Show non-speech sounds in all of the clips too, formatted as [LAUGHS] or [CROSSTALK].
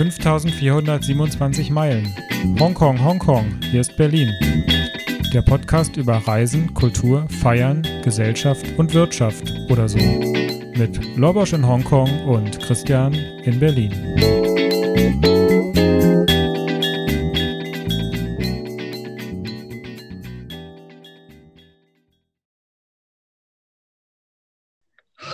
5427 Meilen. Hongkong, Hongkong, hier ist Berlin. Der Podcast über Reisen, Kultur, Feiern, Gesellschaft und Wirtschaft oder so. Mit Lobosch in Hongkong und Christian in Berlin.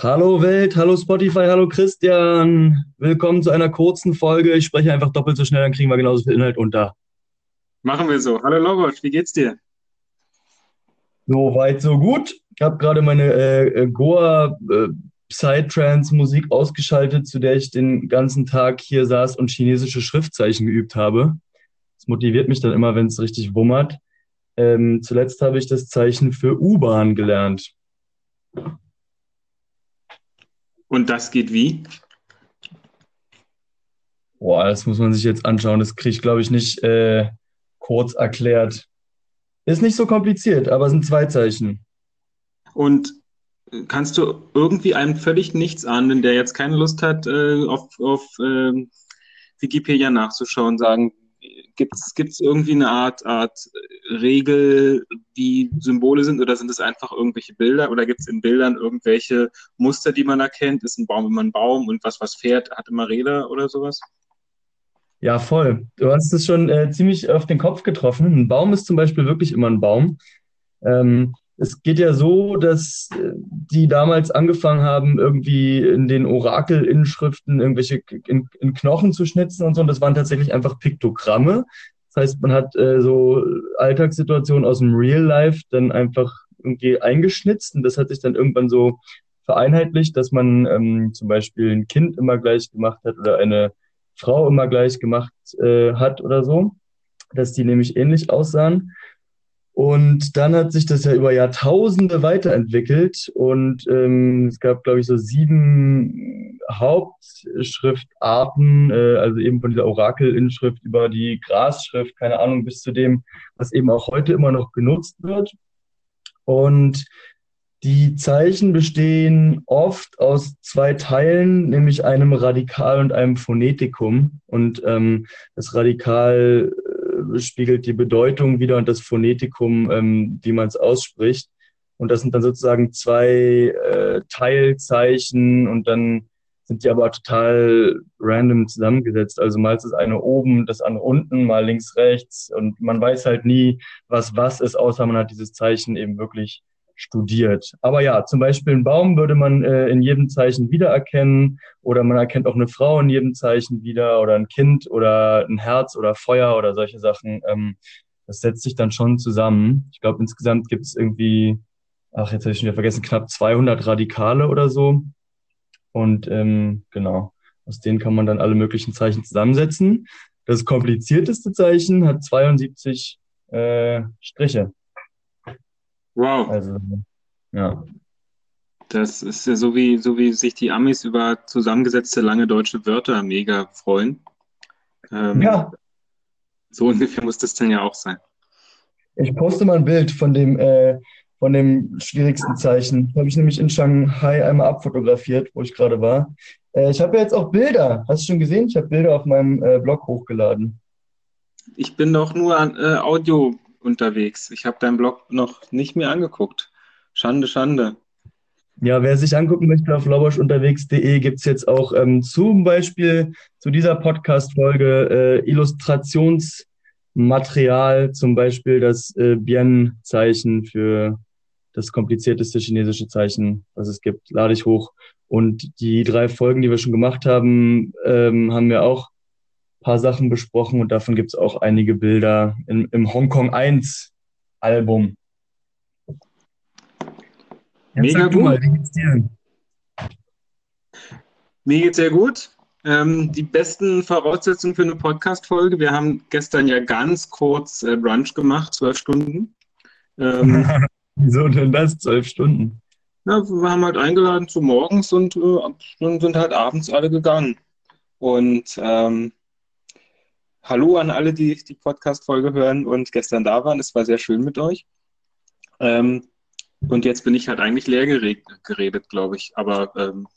Hallo Welt, hallo Spotify, hallo Christian. Willkommen zu einer kurzen Folge. Ich spreche einfach doppelt so schnell, dann kriegen wir genauso viel Inhalt unter. Machen wir so. Hallo Logosch, wie geht's dir? So weit, so gut. Ich habe gerade meine äh, Goa äh, Psytrance-Musik ausgeschaltet, zu der ich den ganzen Tag hier saß und chinesische Schriftzeichen geübt habe. Das motiviert mich dann immer, wenn es richtig wummert. Ähm, zuletzt habe ich das Zeichen für U-Bahn gelernt. Und das geht wie? Boah, das muss man sich jetzt anschauen. Das kriege ich, glaube ich, nicht äh, kurz erklärt. Ist nicht so kompliziert, aber es sind zwei Zeichen. Und kannst du irgendwie einem völlig nichts ahnen, der jetzt keine Lust hat, äh, auf, auf äh, Wikipedia nachzuschauen, sagen, Gibt es irgendwie eine Art, Art Regel, wie Symbole sind oder sind es einfach irgendwelche Bilder oder gibt es in Bildern irgendwelche Muster, die man erkennt? Ist ein Baum immer ein Baum und was, was fährt, hat immer Räder oder sowas? Ja, voll. Du hast es schon äh, ziemlich auf den Kopf getroffen. Ein Baum ist zum Beispiel wirklich immer ein Baum. Ähm, es geht ja so, dass äh, die damals angefangen haben, irgendwie in den Orakel-Inschriften irgendwelche in, in, Knochen zu schnitzen und so. Und das waren tatsächlich einfach Piktogramme. Das heißt, man hat äh, so Alltagssituationen aus dem Real Life dann einfach irgendwie eingeschnitzt. Und das hat sich dann irgendwann so vereinheitlicht, dass man ähm, zum Beispiel ein Kind immer gleich gemacht hat oder eine Frau immer gleich gemacht äh, hat oder so, dass die nämlich ähnlich aussahen. Und dann hat sich das ja über Jahrtausende weiterentwickelt und ähm, es gab, glaube ich, so sieben Hauptschriftarten, äh, also eben von dieser Orakel-Inschrift über die Grasschrift, keine Ahnung, bis zu dem, was eben auch heute immer noch genutzt wird. Und die Zeichen bestehen oft aus zwei Teilen, nämlich einem Radikal und einem Phonetikum. Und ähm, das Radikal spiegelt die Bedeutung wieder und das Phonetikum, ähm, wie man es ausspricht. Und das sind dann sozusagen zwei äh, Teilzeichen und dann sind die aber total random zusammengesetzt. Also mal ist das eine oben, das andere unten, mal links, rechts und man weiß halt nie, was was ist, außer man hat dieses Zeichen eben wirklich studiert. Aber ja, zum Beispiel einen Baum würde man äh, in jedem Zeichen wiedererkennen oder man erkennt auch eine Frau in jedem Zeichen wieder oder ein Kind oder ein Herz oder Feuer oder solche Sachen. Ähm, das setzt sich dann schon zusammen. Ich glaube, insgesamt gibt es irgendwie, ach, jetzt habe ich schon wieder vergessen, knapp 200 Radikale oder so. Und ähm, genau, aus denen kann man dann alle möglichen Zeichen zusammensetzen. Das komplizierteste Zeichen hat 72 äh, Striche. Wow. Also, ja. Das ist ja so wie, so wie sich die Amis über zusammengesetzte lange deutsche Wörter mega freuen. Ähm, ja. So ungefähr muss das dann ja auch sein. Ich poste mal ein Bild von dem, äh, von dem schwierigsten Zeichen. Habe ich nämlich in Shanghai einmal abfotografiert, wo ich gerade war. Äh, ich habe ja jetzt auch Bilder. Hast du schon gesehen? Ich habe Bilder auf meinem äh, Blog hochgeladen. Ich bin doch nur an äh, Audio unterwegs. Ich habe deinen Blog noch nicht mehr angeguckt. Schande, Schande. Ja, wer sich angucken möchte auf lauboschunterwegs.de gibt es jetzt auch ähm, zum Beispiel zu dieser Podcast-Folge äh, Illustrationsmaterial, zum Beispiel das äh, Bien-Zeichen für das komplizierteste chinesische Zeichen, was es gibt, lade ich hoch. Und die drei Folgen, die wir schon gemacht haben, ähm, haben wir auch paar Sachen besprochen und davon gibt es auch einige Bilder im, im Hongkong 1 Album. Jetzt Mega gut. Mal? Mir geht's sehr gut. Ähm, die besten Voraussetzungen für eine Podcast-Folge. Wir haben gestern ja ganz kurz äh, Brunch gemacht, zwölf Stunden. Ähm, [LAUGHS] Wieso denn das, zwölf Stunden? Ja, wir haben halt eingeladen zu morgens und äh, sind halt abends alle gegangen. Und ähm, Hallo an alle, die die Podcast-Folge hören und gestern da waren. Es war sehr schön mit euch. Ähm, und jetzt bin ich halt eigentlich leer geredet, geredet glaube ich. Aber ähm,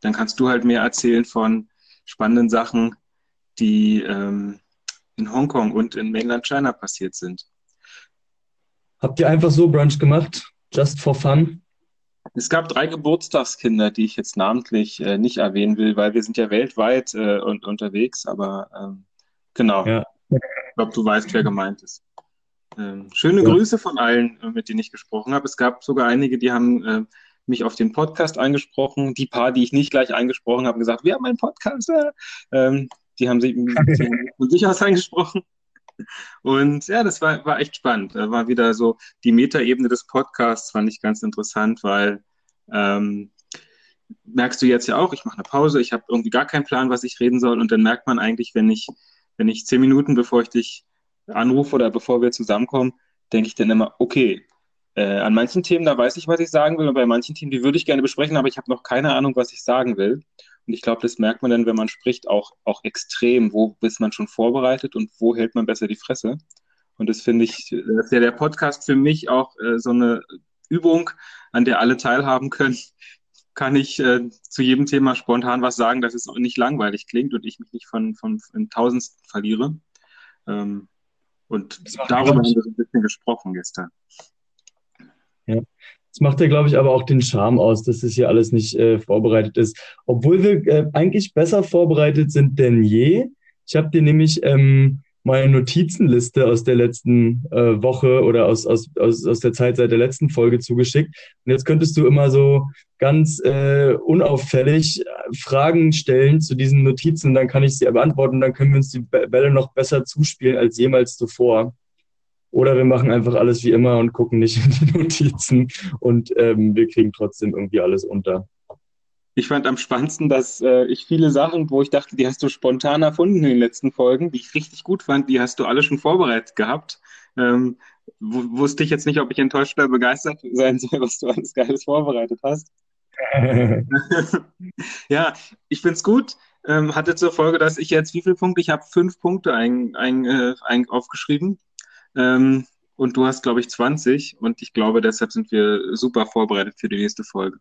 dann kannst du halt mehr erzählen von spannenden Sachen, die ähm, in Hongkong und in Mainland China passiert sind. Habt ihr einfach so Brunch gemacht? Just for fun? Es gab drei Geburtstagskinder, die ich jetzt namentlich äh, nicht erwähnen will, weil wir sind ja weltweit äh, und, unterwegs, aber ähm, genau. Ja. Ich glaube, du weißt, wer gemeint ist. Ähm, schöne ja. Grüße von allen, äh, mit denen ich gesprochen habe. Es gab sogar einige, die haben äh, mich auf den Podcast angesprochen. Die paar, die ich nicht gleich angesprochen habe, gesagt, wir haben einen Podcast. Ähm, die haben sich von sich aus angesprochen. Und ja, das war, war echt spannend. Da war wieder so die Metaebene des Podcasts, fand ich ganz interessant, weil ähm, merkst du jetzt ja auch, ich mache eine Pause, ich habe irgendwie gar keinen Plan, was ich reden soll. Und dann merkt man eigentlich, wenn ich, wenn ich zehn Minuten, bevor ich dich anrufe oder bevor wir zusammenkommen, denke ich dann immer, okay, äh, an manchen Themen, da weiß ich, was ich sagen will, und bei manchen Themen, die würde ich gerne besprechen, aber ich habe noch keine Ahnung, was ich sagen will. Und ich glaube, das merkt man dann, wenn man spricht, auch, auch extrem. Wo ist man schon vorbereitet und wo hält man besser die Fresse? Und das finde ich, das ist ja der Podcast für mich auch äh, so eine Übung, an der alle teilhaben können. [LAUGHS] Kann ich äh, zu jedem Thema spontan was sagen, dass es auch nicht langweilig klingt und ich mich nicht von, von, von Tausendsten verliere. Ähm, und darüber haben wir ein bisschen gesprochen gestern. Ja. Das macht ja, glaube ich, aber auch den Charme aus, dass das hier alles nicht äh, vorbereitet ist. Obwohl wir äh, eigentlich besser vorbereitet sind denn je. Ich habe dir nämlich ähm, meine Notizenliste aus der letzten äh, Woche oder aus, aus, aus, aus der Zeit seit der letzten Folge zugeschickt. Und jetzt könntest du immer so ganz äh, unauffällig äh, Fragen stellen zu diesen Notizen. Dann kann ich sie beantworten. Dann können wir uns die Bälle noch besser zuspielen als jemals zuvor. Oder wir machen einfach alles wie immer und gucken nicht in die Notizen und ähm, wir kriegen trotzdem irgendwie alles unter. Ich fand am spannendsten, dass äh, ich viele Sachen, wo ich dachte, die hast du spontan erfunden in den letzten Folgen, die ich richtig gut fand, die hast du alle schon vorbereitet gehabt. Ähm, wusste ich jetzt nicht, ob ich enttäuscht oder begeistert sein soll, was du alles Geiles vorbereitet hast. [LAUGHS] ja, ich finde es gut. Ähm, hatte zur Folge, dass ich jetzt, wie viele Punkte? Ich habe fünf Punkte ein, ein, äh, ein, aufgeschrieben. Ähm, und du hast, glaube ich, 20 und ich glaube, deshalb sind wir super vorbereitet für die nächste Folge.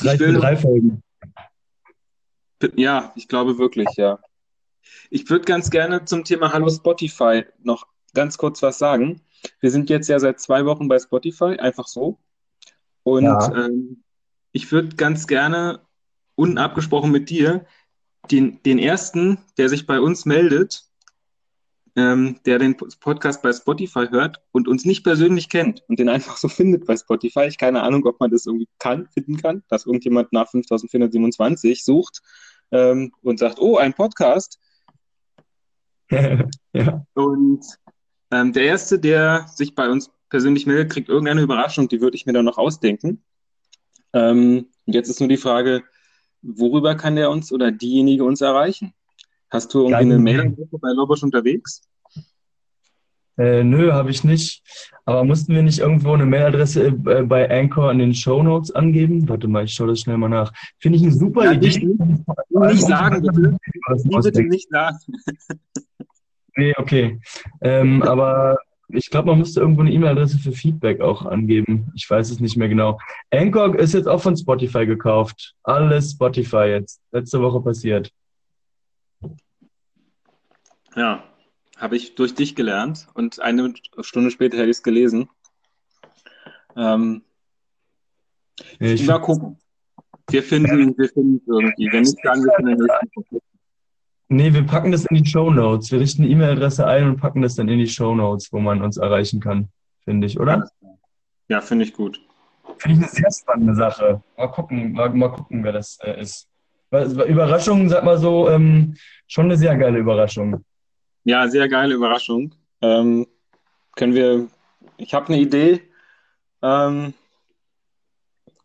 Reicht für drei Folgen. Ja, ich glaube wirklich, ja. Ich würde ganz gerne zum Thema Hallo Spotify noch ganz kurz was sagen. Wir sind jetzt ja seit zwei Wochen bei Spotify, einfach so. Und ja. ähm, ich würde ganz gerne unabgesprochen mit dir den, den ersten, der sich bei uns meldet, ähm, der den Podcast bei Spotify hört und uns nicht persönlich kennt und den einfach [LAUGHS] so findet bei Spotify. Ich keine Ahnung, ob man das irgendwie kann, finden kann, dass irgendjemand nach 5427 sucht ähm, und sagt, oh, ein Podcast. [LAUGHS] ja. Und ähm, der Erste, der sich bei uns persönlich meldet, kriegt irgendeine Überraschung, die würde ich mir dann noch ausdenken. Ähm, und jetzt ist nur die Frage, worüber kann der uns oder diejenige uns erreichen? Hast du irgendwie eine Mailadresse bei Lobosch unterwegs? Äh, nö, habe ich nicht. Aber mussten wir nicht irgendwo eine Mailadresse äh, bei Anchor in den Show Notes angeben? Warte mal, ich schaue das schnell mal nach. Finde ich eine super ja, Idee. Nicht, nicht sagen, bitte. bitte nicht sagen. nee, okay. Ähm, aber ich glaube, man müsste irgendwo eine E-Mail-Adresse für Feedback auch angeben. Ich weiß es nicht mehr genau. Anchor ist jetzt auch von Spotify gekauft. Alles Spotify jetzt. Letzte Woche passiert. Ja, habe ich durch dich gelernt und eine Stunde später hätte ich es gelesen. Ähm, ja, ich mal gucken. Wir finden, wir finden es irgendwie. Wenn nicht, sagen wir in der nächsten Nee, wir packen das in die Show Notes. Wir richten eine E-Mail-Adresse ein und packen das dann in die Show Notes, wo man uns erreichen kann, finde ich, oder? Ja, finde ich gut. Finde ich eine sehr spannende Sache. Mal gucken, mal, mal gucken, wer das äh, ist. Überraschung, sag mal so, ähm, schon eine sehr geile Überraschung. Ja, sehr geile Überraschung. Ähm, können wir, ich habe eine Idee ähm,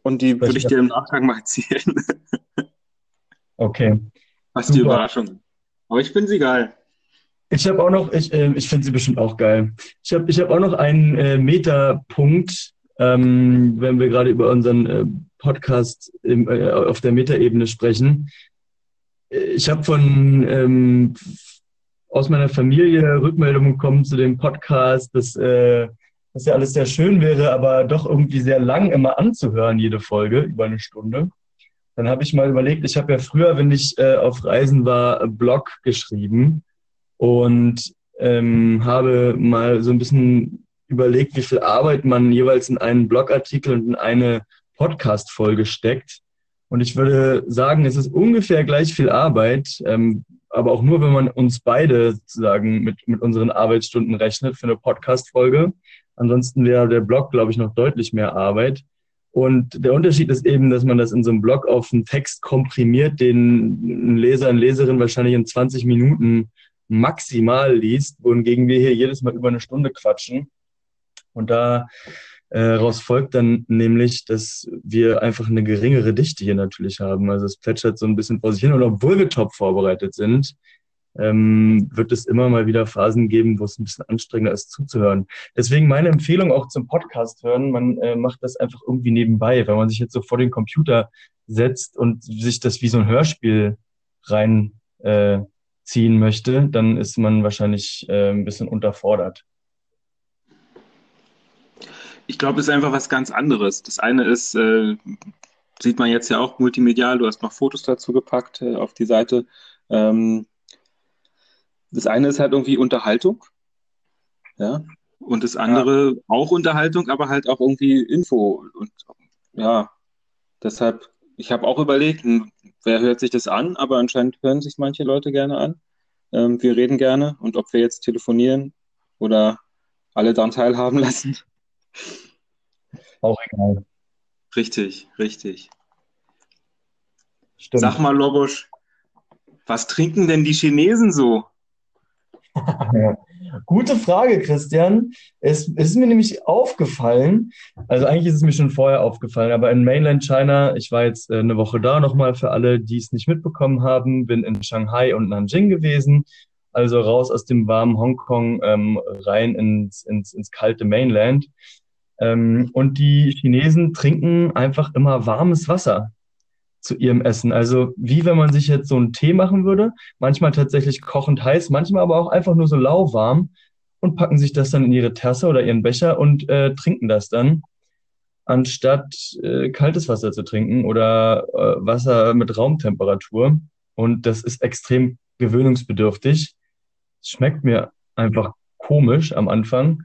und die würde ich dir im Nachgang mal erzählen. [LAUGHS] okay. Was die Überraschung. Aber ich finde sie geil. Ich habe auch noch, ich, äh, ich finde sie bestimmt auch geil. Ich habe ich hab auch noch einen äh, Metapunkt, ähm, wenn wir gerade über unseren äh, Podcast im, äh, auf der Metaebene sprechen. Ich habe von ähm, aus meiner Familie Rückmeldungen bekommen zu dem Podcast, dass äh, das ja alles sehr schön wäre, aber doch irgendwie sehr lang immer anzuhören, jede Folge, über eine Stunde. dann habe ich mal überlegt, ich habe ja früher, wenn ich äh, auf Reisen war, Blog geschrieben und ähm, habe mal so ein bisschen überlegt, wie viel Arbeit man jeweils in einen Blogartikel und in eine Podcast-Folge steckt. Und ich würde sagen, es ist ungefähr gleich viel Arbeit, ähm, aber auch nur, wenn man uns beide sozusagen mit, mit unseren Arbeitsstunden rechnet für eine Podcast-Folge. Ansonsten wäre der Blog, glaube ich, noch deutlich mehr Arbeit. Und der Unterschied ist eben, dass man das in so einem Blog auf einen Text komprimiert, den ein Leser, eine Leserin wahrscheinlich in 20 Minuten maximal liest, wohingegen wir hier jedes Mal über eine Stunde quatschen. Und da äh, folgt dann nämlich, dass wir einfach eine geringere Dichte hier natürlich haben. Also es plätschert so ein bisschen vor sich hin. Und obwohl wir top vorbereitet sind, ähm, wird es immer mal wieder Phasen geben, wo es ein bisschen anstrengender ist zuzuhören. Deswegen meine Empfehlung auch zum Podcast hören. Man äh, macht das einfach irgendwie nebenbei. Wenn man sich jetzt so vor den Computer setzt und sich das wie so ein Hörspiel reinziehen äh, möchte, dann ist man wahrscheinlich äh, ein bisschen unterfordert. Ich glaube, es ist einfach was ganz anderes. Das eine ist, äh, sieht man jetzt ja auch multimedial, du hast noch Fotos dazu gepackt äh, auf die Seite. Ähm, das eine ist halt irgendwie Unterhaltung. Ja. Und das andere ja. auch Unterhaltung, aber halt auch irgendwie Info. Und ja, deshalb, ich habe auch überlegt, hm, wer hört sich das an, aber anscheinend hören sich manche Leute gerne an. Ähm, wir reden gerne und ob wir jetzt telefonieren oder alle daran teilhaben lassen. Auch egal. Richtig, richtig. Stimmt. Sag mal, Lobosch, was trinken denn die Chinesen so? [LAUGHS] Gute Frage, Christian. Es, ist mir nämlich aufgefallen, also eigentlich ist es mir schon vorher aufgefallen, aber in Mainland China, ich war jetzt äh, eine Woche da nochmal für alle, die es nicht mitbekommen haben, bin in Shanghai und Nanjing gewesen, also raus aus dem warmen Hongkong ähm, rein ins, ins, ins kalte Mainland. Ähm, und die Chinesen trinken einfach immer warmes Wasser zu ihrem Essen. Also wie wenn man sich jetzt so einen Tee machen würde, manchmal tatsächlich kochend heiß, manchmal aber auch einfach nur so lauwarm und packen sich das dann in ihre Tasse oder ihren Becher und äh, trinken das dann, anstatt äh, kaltes Wasser zu trinken oder äh, Wasser mit Raumtemperatur. Und das ist extrem gewöhnungsbedürftig. Schmeckt mir einfach komisch am Anfang.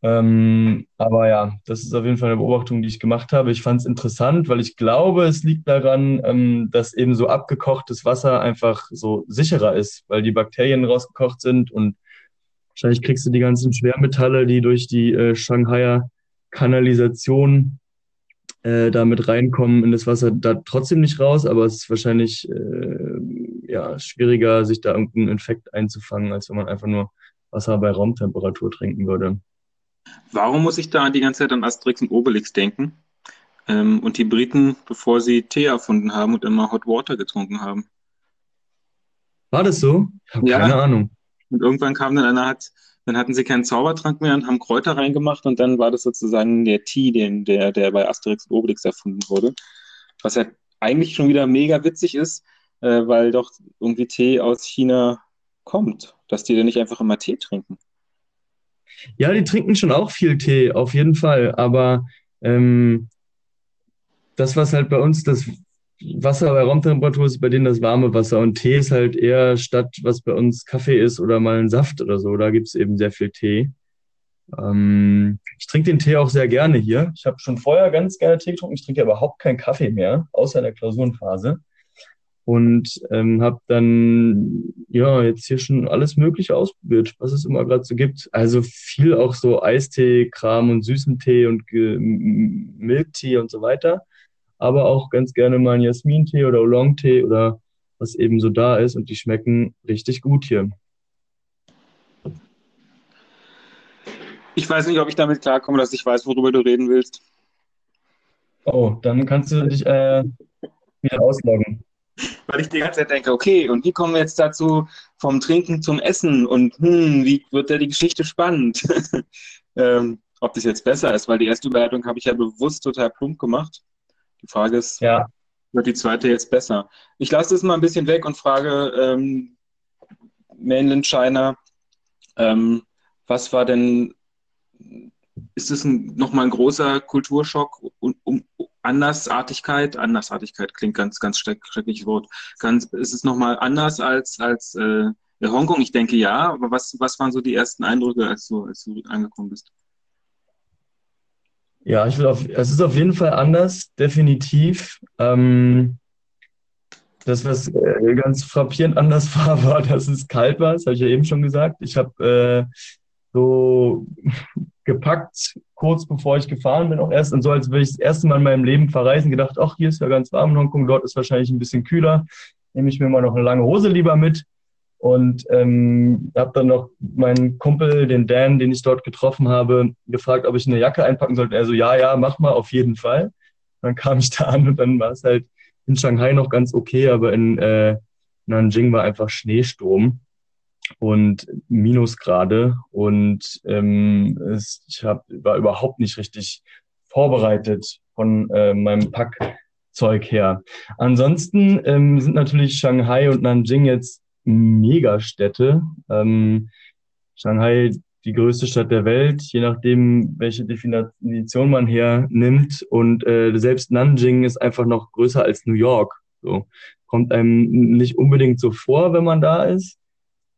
Ähm, aber ja, das ist auf jeden Fall eine Beobachtung, die ich gemacht habe. Ich fand es interessant, weil ich glaube, es liegt daran, ähm, dass eben so abgekochtes Wasser einfach so sicherer ist, weil die Bakterien rausgekocht sind und wahrscheinlich kriegst du die ganzen Schwermetalle, die durch die äh, Shanghaier Kanalisation äh, da mit reinkommen in das Wasser, da trotzdem nicht raus, aber es ist wahrscheinlich äh, ja, schwieriger, sich da irgendeinen Infekt einzufangen, als wenn man einfach nur Wasser bei Raumtemperatur trinken würde. Warum muss ich da die ganze Zeit an Asterix und Obelix denken? Ähm, und die Briten, bevor sie Tee erfunden haben und immer Hot Water getrunken haben. War das so? Ich habe ja. keine Ahnung. Und irgendwann kam dann einer, hat, dann hatten sie keinen Zaubertrank mehr und haben Kräuter reingemacht und dann war das sozusagen der Tee, den, der, der bei Asterix und Obelix erfunden wurde. Was ja eigentlich schon wieder mega witzig ist, äh, weil doch irgendwie Tee aus China kommt, dass die dann nicht einfach immer Tee trinken. Ja, die trinken schon auch viel Tee, auf jeden Fall. Aber ähm, das, was halt bei uns das Wasser bei Raumtemperatur ist, bei denen das warme Wasser. Und Tee ist halt eher statt, was bei uns Kaffee ist oder mal ein Saft oder so. Da gibt es eben sehr viel Tee. Ähm, ich trinke den Tee auch sehr gerne hier. Ich habe schon vorher ganz gerne Tee getrunken. Ich trinke überhaupt keinen Kaffee mehr, außer in der Klausurenphase und ähm, habe dann ja jetzt hier schon alles Mögliche ausprobiert, was es immer gerade so gibt. Also viel auch so Eistee-Kram und süßen Tee und Milktee und so weiter, aber auch ganz gerne mal einen Jasmin-Tee oder Oolong-Tee oder was eben so da ist und die schmecken richtig gut hier. Ich weiß nicht, ob ich damit klarkomme, dass ich weiß, worüber du reden willst. Oh, dann kannst du dich äh, wieder ausloggen weil ich die ganze Zeit denke, okay, und wie kommen wir jetzt dazu vom Trinken zum Essen und hm, wie wird da die Geschichte spannend? [LAUGHS] ähm, ob das jetzt besser ist, weil die erste Überleitung habe ich ja bewusst total plump gemacht. Die Frage ist, ja. wird die zweite jetzt besser? Ich lasse das mal ein bisschen weg und frage ähm, Mainland China, ähm, was war denn, ist das ein, nochmal ein großer Kulturschock um, um, Andersartigkeit, Andersartigkeit klingt ganz, ganz schreckliches Wort. Ganz, ist es nochmal anders als, als äh, Hongkong? Ich denke ja, aber was, was waren so die ersten Eindrücke, als du, als du angekommen bist? Ja, ich will auf, es ist auf jeden Fall anders, definitiv. Ähm, das, was äh, ganz frappierend anders [LAUGHS] war, war, dass es kalt war. Das habe ich ja eben schon gesagt. Ich habe äh, so gepackt, kurz bevor ich gefahren bin, auch erst und so, als würde ich das erste Mal in meinem Leben verreisen, gedacht, ach, hier ist ja ganz warm in Hongkong, dort ist wahrscheinlich ein bisschen kühler. Nehme ich mir mal noch eine lange Hose lieber mit. Und ähm, habe dann noch meinen Kumpel, den Dan, den ich dort getroffen habe, gefragt, ob ich eine Jacke einpacken sollte. Er so, ja, ja, mach mal, auf jeden Fall. Dann kam ich da an und dann war es halt in Shanghai noch ganz okay, aber in äh, Nanjing war einfach Schneesturm und Minusgrade und ähm, es, ich hab, war überhaupt nicht richtig vorbereitet von äh, meinem Packzeug her. Ansonsten ähm, sind natürlich Shanghai und Nanjing jetzt Megastädte. Ähm, Shanghai die größte Stadt der Welt, je nachdem, welche Definition man hernimmt. Und äh, selbst Nanjing ist einfach noch größer als New York. So kommt einem nicht unbedingt so vor, wenn man da ist.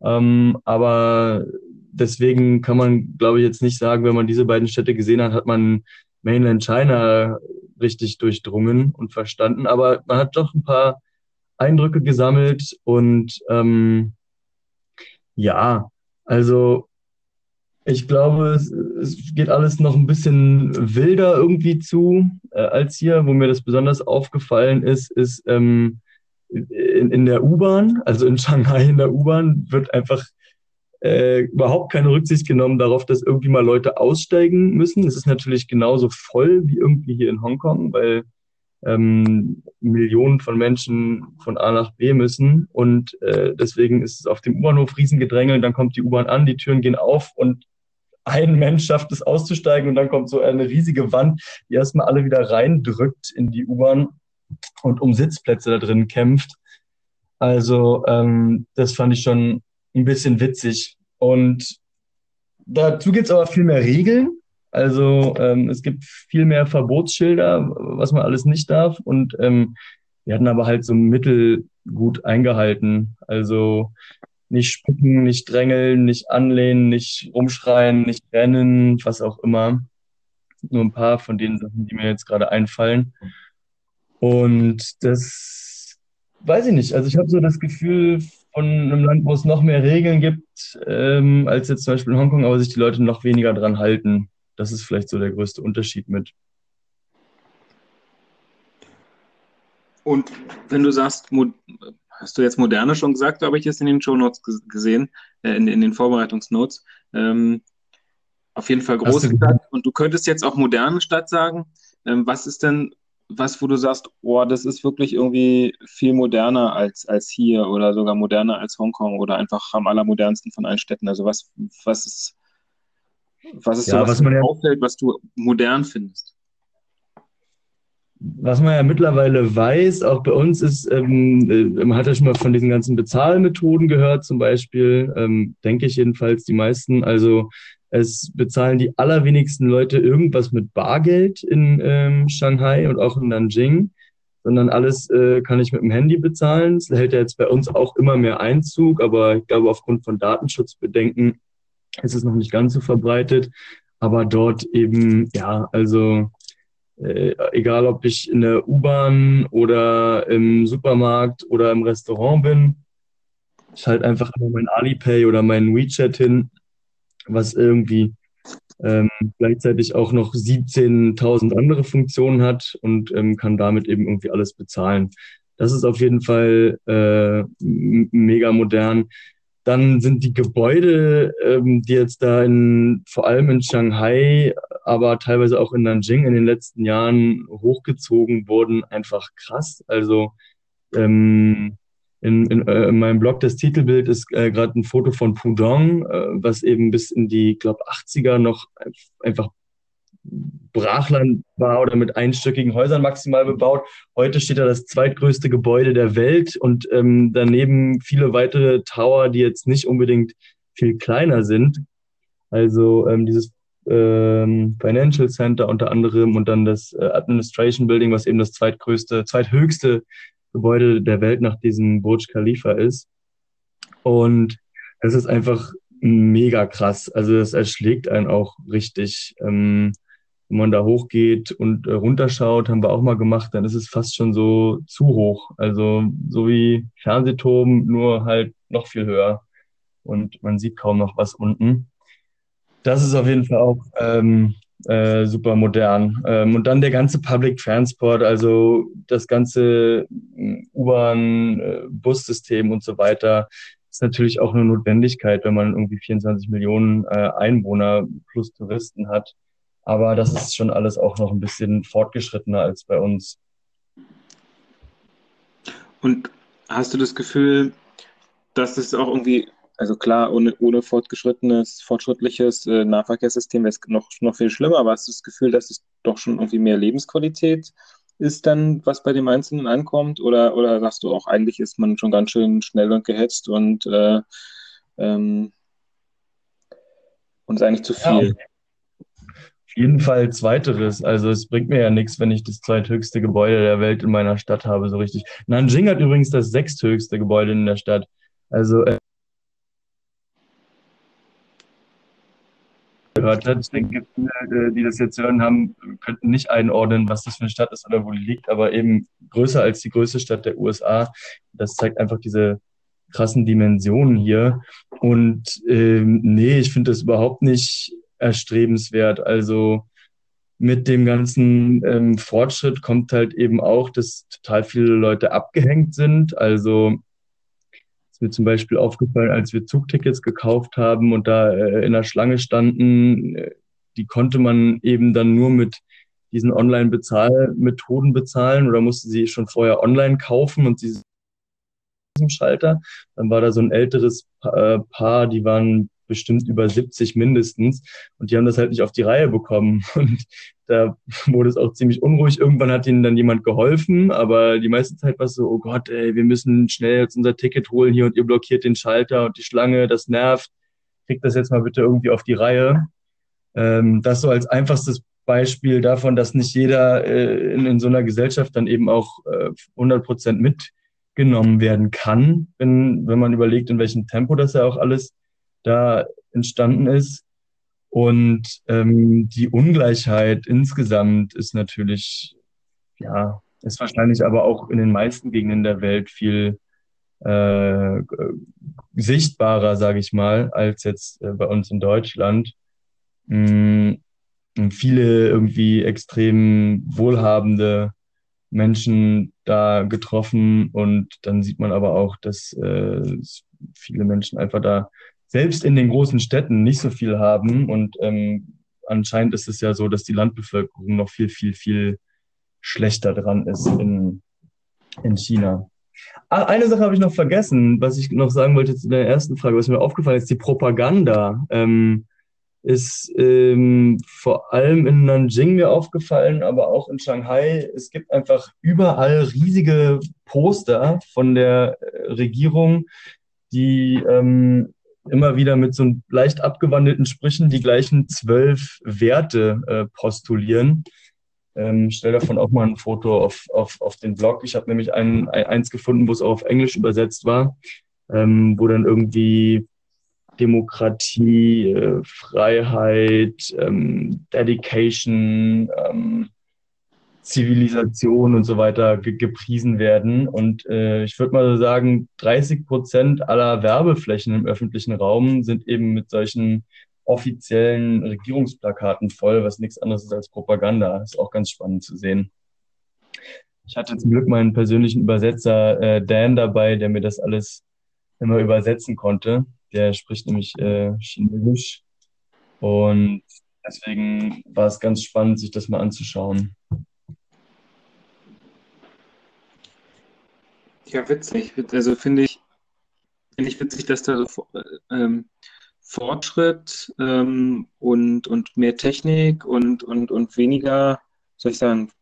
Ähm, aber deswegen kann man, glaube ich, jetzt nicht sagen, wenn man diese beiden Städte gesehen hat, hat man Mainland China richtig durchdrungen und verstanden. Aber man hat doch ein paar Eindrücke gesammelt und ähm, ja, also ich glaube, es, es, geht alles noch ein bisschen wilder irgendwie zu äh, als hier. Wo mir das besonders aufgefallen ist, ist ähm, in, in der U-Bahn, also in Shanghai in der U-Bahn, wird einfach äh, überhaupt keine Rücksicht genommen darauf, dass irgendwie mal Leute aussteigen müssen. Es ist natürlich genauso voll wie irgendwie hier in Hongkong, weil ähm, Millionen von Menschen von A nach B müssen. Und äh, deswegen ist es auf dem U-Bahnhof Riesengedrängel, dann kommt die U-Bahn an, die Türen gehen auf und ein Mensch schafft es auszusteigen und dann kommt so eine riesige Wand, die erstmal alle wieder reindrückt in die U-Bahn und um Sitzplätze da drin kämpft. Also ähm, das fand ich schon ein bisschen witzig. Und dazu gibt es aber viel mehr Regeln. Also ähm, es gibt viel mehr Verbotsschilder, was man alles nicht darf. Und ähm, wir hatten aber halt so Mittel gut eingehalten. Also nicht spucken, nicht drängeln, nicht anlehnen, nicht rumschreien, nicht rennen, was auch immer. Nur ein paar von den Sachen, die mir jetzt gerade einfallen. Und das weiß ich nicht. Also ich habe so das Gefühl von einem Land, wo es noch mehr Regeln gibt, ähm, als jetzt zum Beispiel in Hongkong, aber sich die Leute noch weniger dran halten. Das ist vielleicht so der größte Unterschied mit. Und wenn du sagst, hast du jetzt moderne schon gesagt, habe ich jetzt in den Show Notes gesehen, äh, in, in, den Vorbereitungsnotes. Ähm, auf jeden Fall große Stadt. Und du könntest jetzt auch moderne Stadt sagen. Ähm, was ist denn was, wo du sagst, oh, das ist wirklich irgendwie viel moderner als, als hier oder sogar moderner als Hongkong oder einfach am allermodernsten von allen Städten? Also was, was ist was ist ja, so, was, was mir auffällt, was du modern findest? Was man ja mittlerweile weiß, auch bei uns ist, ähm, äh, man hat ja schon mal von diesen ganzen Bezahlmethoden gehört, zum Beispiel, ähm, denke ich jedenfalls die meisten. Also es bezahlen die allerwenigsten Leute irgendwas mit Bargeld in ähm, Shanghai und auch in Nanjing, sondern alles äh, kann ich mit dem Handy bezahlen. Das hält ja jetzt bei uns auch immer mehr Einzug, aber ich glaube, aufgrund von Datenschutzbedenken ist es noch nicht ganz so verbreitet, aber dort eben, ja, also äh, egal ob ich in der U-Bahn oder im Supermarkt oder im Restaurant bin, ich halte einfach nur mein Alipay oder mein WeChat hin, was irgendwie ähm, gleichzeitig auch noch 17.000 andere Funktionen hat und ähm, kann damit eben irgendwie alles bezahlen. Das ist auf jeden Fall äh, mega modern. Dann sind die Gebäude, ähm, die jetzt da in, vor allem in Shanghai, aber teilweise auch in Nanjing in den letzten Jahren hochgezogen wurden, einfach krass. Also ähm, in, in, äh, in meinem Blog das Titelbild ist äh, gerade ein Foto von Pudong, äh, was eben bis in die, glaube 80er noch einfach Brachland war oder mit einstöckigen Häusern maximal bebaut. Heute steht da das zweitgrößte Gebäude der Welt und ähm, daneben viele weitere Tower, die jetzt nicht unbedingt viel kleiner sind. Also ähm, dieses ähm, Financial Center unter anderem und dann das äh, Administration Building, was eben das zweitgrößte, zweithöchste Gebäude der Welt nach diesem Burj Khalifa ist. Und es ist einfach mega krass. Also das erschlägt einen auch richtig. Ähm, wenn man da hochgeht und äh, runterschaut, haben wir auch mal gemacht, dann ist es fast schon so zu hoch. Also so wie Fernsehturm, nur halt noch viel höher. Und man sieht kaum noch was unten. Das ist auf jeden Fall auch ähm, äh, super modern. Ähm, und dann der ganze Public Transport, also das ganze äh, U-Bahn, äh, Bussystem und so weiter, ist natürlich auch eine Notwendigkeit, wenn man irgendwie 24 Millionen äh, Einwohner plus Touristen hat. Aber das ist schon alles auch noch ein bisschen fortgeschrittener als bei uns. Und hast du das Gefühl, dass es auch irgendwie also klar, ohne, ohne fortgeschrittenes, fortschrittliches äh, Nahverkehrssystem wäre es noch, noch viel schlimmer, aber hast du das Gefühl, dass es doch schon irgendwie mehr Lebensqualität ist dann, was bei dem Einzelnen ankommt? Oder, oder sagst du auch, eigentlich ist man schon ganz schön schnell und gehetzt und, äh, ähm, und ist eigentlich zu viel? Ja. Auf jeden Fall zweiteres. Also es bringt mir ja nichts, wenn ich das zweithöchste Gebäude der Welt in meiner Stadt habe, so richtig. Nanjing hat übrigens das sechsthöchste Gebäude in der Stadt. Also äh, gehört hat. Ich denke, viele, äh, die das jetzt hören haben, könnten nicht einordnen, was das für eine Stadt ist oder wo die liegt, aber eben größer als die größte Stadt der USA. Das zeigt einfach diese krassen Dimensionen hier. Und ähm, nee, ich finde das überhaupt nicht erstrebenswert. Also mit dem ganzen ähm, Fortschritt kommt halt eben auch, dass total viele Leute abgehängt sind. Also mir zum Beispiel aufgefallen, als wir Zugtickets gekauft haben und da äh, in der Schlange standen, äh, die konnte man eben dann nur mit diesen Online-Bezahlmethoden bezahlen oder musste sie schon vorher online kaufen und sie Schalter. Dann war da so ein älteres äh, Paar, die waren bestimmt über 70 mindestens. Und die haben das halt nicht auf die Reihe bekommen. [LAUGHS] Und da [LAUGHS] wurde es auch ziemlich unruhig. Irgendwann hat ihnen dann jemand geholfen, aber die meiste Zeit war es so, oh Gott, ey, wir müssen schnell jetzt unser Ticket holen hier und ihr blockiert den Schalter und die Schlange, das nervt. Kriegt das jetzt mal bitte irgendwie auf die Reihe. Ähm, das so als einfachstes Beispiel davon, dass nicht jeder äh, in, in, so einer Gesellschaft dann eben auch äh, 100 Prozent mitgenommen werden kann, wenn, wenn man überlegt, in welchem Tempo das ja auch alles da entstanden ist. Und ähm, die Ungleichheit insgesamt ist natürlich, ja, ist wahrscheinlich aber auch in den meisten Gegenden der Welt viel äh, sichtbarer, sage ich mal, als jetzt äh, bei uns in Deutschland. Mm, viele irgendwie extrem wohlhabende Menschen da getroffen und dann sieht man aber auch, dass äh, viele Menschen einfach da selbst in den großen Städten nicht so viel haben. Und ähm, anscheinend ist es ja so, dass die Landbevölkerung noch viel, viel, viel schlechter dran ist in, in China. Ah, eine Sache habe ich noch vergessen, was ich noch sagen wollte zu der ersten Frage, was mir aufgefallen ist, die Propaganda. Ähm, ist ähm, vor allem in Nanjing mir aufgefallen, aber auch in Shanghai. Es gibt einfach überall riesige Poster von der äh, Regierung, die ähm, immer wieder mit so leicht abgewandelten Sprüchen die gleichen zwölf Werte äh, postulieren. Ähm, stell davon auch mal ein Foto auf, auf, auf den Blog. Ich habe nämlich ein, ein, eins gefunden, wo es auch auf Englisch übersetzt war, ähm, wo dann irgendwie Demokratie, äh, Freiheit, ähm, Dedication, ähm, Zivilisation und so weiter ge gepriesen werden. Und äh, ich würde mal sagen, 30 Prozent aller Werbeflächen im öffentlichen Raum sind eben mit solchen offiziellen Regierungsplakaten voll, was nichts anderes ist als Propaganda. Ist auch ganz spannend zu sehen. Ich hatte zum Glück meinen persönlichen Übersetzer äh, Dan dabei, der mir das alles immer übersetzen konnte. Der spricht nämlich äh, Chinesisch. Und deswegen war es ganz spannend, sich das mal anzuschauen. Ja, witzig. Also finde ich, finde ich witzig, dass da so ähm, Fortschritt ähm, und, und mehr Technik und, und, und weniger, soll ich sagen,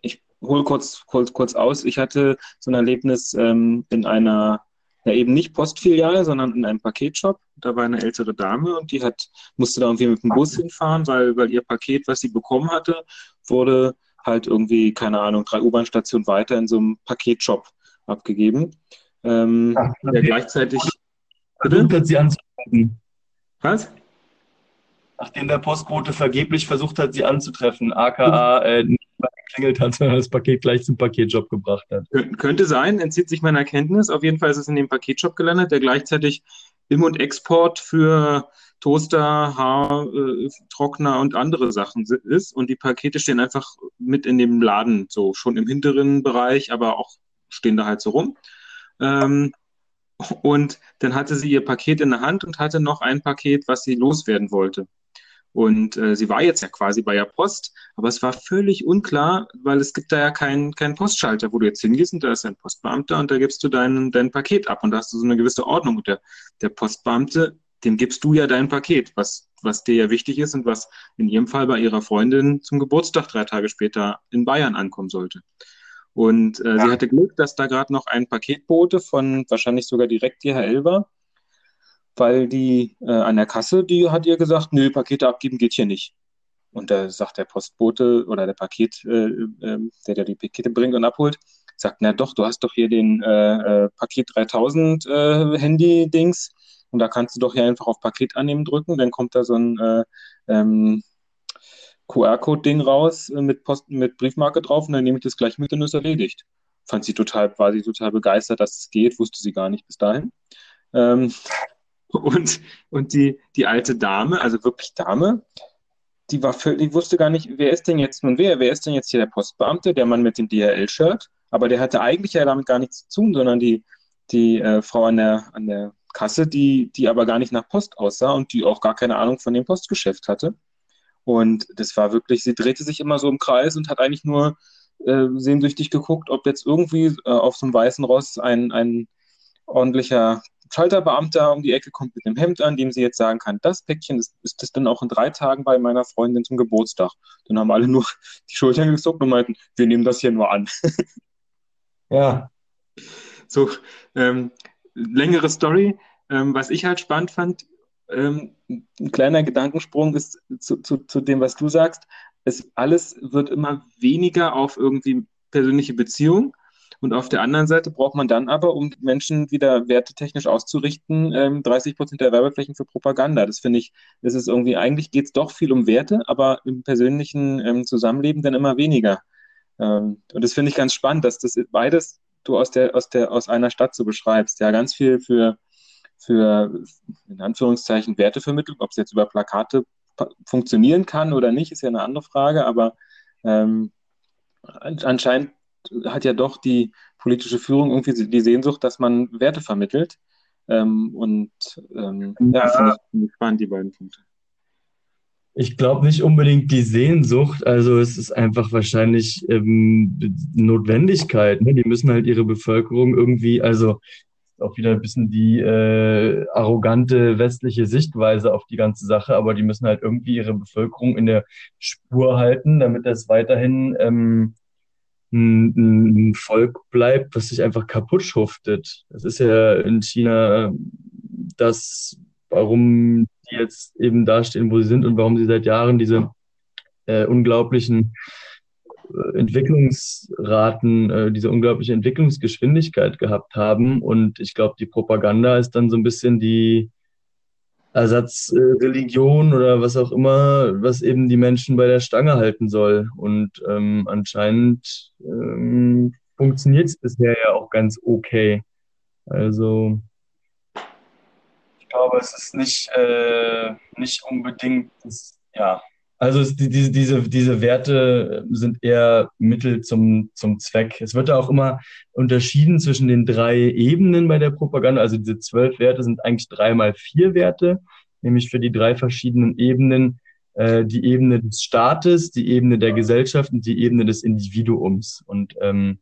ich hole kurz, kurz, kurz aus. Ich hatte so ein Erlebnis ähm, in einer ja eben nicht Postfiliale, sondern in einem Paketshop. Da war eine ältere Dame und die hat, musste da irgendwie mit dem Bus hinfahren, weil, weil ihr Paket, was sie bekommen hatte, wurde halt irgendwie, keine Ahnung, drei U-Bahn-Stationen weiter in so einem Paketshop abgegeben. Ähm, Ach, der gleichzeitig. Versucht hat, sie anzutreffen. Was? Nachdem der Postbote vergeblich versucht hat, sie anzutreffen, aka äh, nicht mal geklingelt hat, sondern das Paket gleich zum Paketshop gebracht hat. Könnte sein, entzieht sich meiner Kenntnis. Auf jeden Fall ist es in dem Paketshop gelandet, der gleichzeitig Im- und Export für Toaster, Haartrockner äh, und andere Sachen ist. Und die Pakete stehen einfach mit in dem Laden, so schon im hinteren Bereich, aber auch stehen da halt so rum. Ähm, und dann hatte sie ihr Paket in der Hand und hatte noch ein Paket, was sie loswerden wollte. Und äh, sie war jetzt ja quasi bei der Post, aber es war völlig unklar, weil es gibt da ja keinen kein Postschalter, wo du jetzt hingehst und da ist ein Postbeamter und da gibst du dein, dein Paket ab und da hast du so eine gewisse Ordnung. Und der, der Postbeamte, dem gibst du ja dein Paket, was, was dir ja wichtig ist und was in ihrem Fall bei ihrer Freundin zum Geburtstag drei Tage später in Bayern ankommen sollte. Und äh, ja. sie hatte Glück, dass da gerade noch ein Paketbote von wahrscheinlich sogar direkt DHL war, weil die äh, an der Kasse, die hat ihr gesagt, nö, Pakete abgeben geht hier nicht. Und da sagt der Postbote oder der Paket, äh, ähm, der, der die Pakete bringt und abholt, sagt, na doch, du hast doch hier den äh, äh, Paket 3000 äh, Handy-Dings und da kannst du doch hier einfach auf Paket annehmen drücken, dann kommt da so ein ähm, QR-Code-Ding raus äh, mit, Post mit Briefmarke drauf und dann nehme ich das gleich mit und ist erledigt. Fand sie total, war sie total begeistert, dass es geht, wusste sie gar nicht bis dahin. Ähm, und und die, die alte Dame, also wirklich Dame, die war völlig, wusste gar nicht, wer ist denn jetzt nun wer? Wer ist denn jetzt hier der Postbeamte, der Mann mit dem DHL-Shirt? Aber der hatte eigentlich ja damit gar nichts zu tun, sondern die, die äh, Frau an der, an der Kasse, die, die aber gar nicht nach Post aussah und die auch gar keine Ahnung von dem Postgeschäft hatte. Und das war wirklich, sie drehte sich immer so im Kreis und hat eigentlich nur äh, sehnsüchtig geguckt, ob jetzt irgendwie äh, auf so einem weißen Ross ein, ein ordentlicher Schalterbeamter um die Ecke kommt mit einem Hemd an, dem sie jetzt sagen kann, das Päckchen ist, ist das dann auch in drei Tagen bei meiner Freundin zum Geburtstag. Dann haben alle nur [LAUGHS] die Schultern gezuckt und meinten, wir nehmen das hier nur an. [LAUGHS] ja. So, ähm, längere Story. Ähm, was ich halt spannend fand, ähm, ein kleiner Gedankensprung ist zu, zu, zu dem, was du sagst. Es, alles wird immer weniger auf irgendwie persönliche Beziehungen. Und auf der anderen Seite braucht man dann aber, um Menschen wieder wertetechnisch auszurichten, ähm, 30 Prozent der Werbeflächen für Propaganda. Das finde ich, das ist irgendwie, eigentlich geht es doch viel um Werte, aber im persönlichen ähm, Zusammenleben dann immer weniger. Ähm, und das finde ich ganz spannend, dass das beides du aus der, aus der, aus einer Stadt so beschreibst. Ja, ganz viel für für in Anführungszeichen Wertevermittlung. Ob es jetzt über Plakate funktionieren kann oder nicht, ist ja eine andere Frage, aber ähm, anscheinend hat ja doch die politische Führung irgendwie die Sehnsucht, dass man Werte vermittelt. Ähm, und ähm, ja, finde ich spannend, die beiden Punkte. Ich glaube nicht unbedingt die Sehnsucht, also es ist einfach wahrscheinlich ähm, Notwendigkeit. Ne? Die müssen halt ihre Bevölkerung irgendwie, also auch wieder ein bisschen die äh, arrogante westliche Sichtweise auf die ganze Sache, aber die müssen halt irgendwie ihre Bevölkerung in der Spur halten, damit das weiterhin ähm, ein, ein Volk bleibt, was sich einfach kaputt schuftet. Das ist ja in China das, warum die jetzt eben dastehen, wo sie sind und warum sie seit Jahren diese äh, unglaublichen Entwicklungsraten, äh, diese unglaubliche Entwicklungsgeschwindigkeit gehabt haben. Und ich glaube, die Propaganda ist dann so ein bisschen die Ersatzreligion äh, oder was auch immer, was eben die Menschen bei der Stange halten soll. Und ähm, anscheinend ähm, funktioniert es bisher ja auch ganz okay. Also ich glaube, es ist nicht, äh, nicht unbedingt das, ja, also die, diese, diese, diese Werte sind eher Mittel zum, zum Zweck. Es wird da auch immer unterschieden zwischen den drei Ebenen bei der Propaganda. Also diese zwölf Werte sind eigentlich drei mal vier Werte, nämlich für die drei verschiedenen Ebenen äh, die Ebene des Staates, die Ebene der Gesellschaft und die Ebene des Individuums. Und ähm,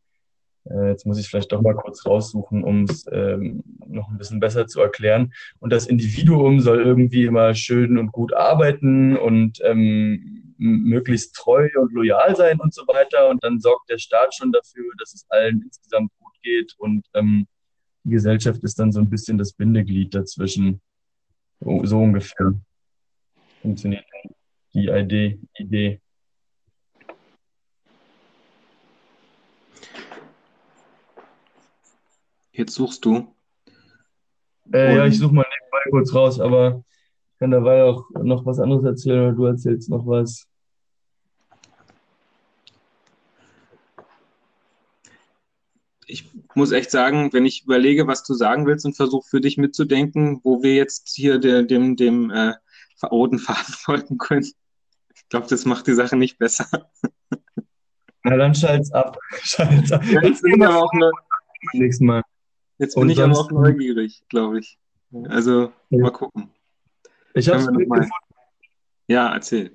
äh, jetzt muss ich vielleicht doch mal kurz raussuchen, um es ähm, noch ein bisschen besser zu erklären. Und das Individuum soll irgendwie immer schön und gut arbeiten und ähm, möglichst treu und loyal sein und so weiter. Und dann sorgt der Staat schon dafür, dass es allen insgesamt gut geht und ähm, die Gesellschaft ist dann so ein bisschen das Bindeglied dazwischen. So ungefähr funktioniert die Idee. Idee. Jetzt suchst du. Äh, ja, ich suche mal nebenbei kurz raus, aber ich kann dabei auch noch was anderes erzählen oder du erzählst noch was. Ich muss echt sagen, wenn ich überlege, was du sagen willst und versuche für dich mitzudenken, wo wir jetzt hier der, dem, dem äh, roten Faden [LAUGHS] folgen können, ich glaube, das macht die Sache nicht besser. Na dann schalt's ab. [LAUGHS] Schalt's ab. Ja, ich aber auch ne, nächstes Mal. Jetzt bin Und ich aber auch neugierig, glaube ich. Also, Ja. mal gucken. Ich habe noch mal- Ja, erzähl.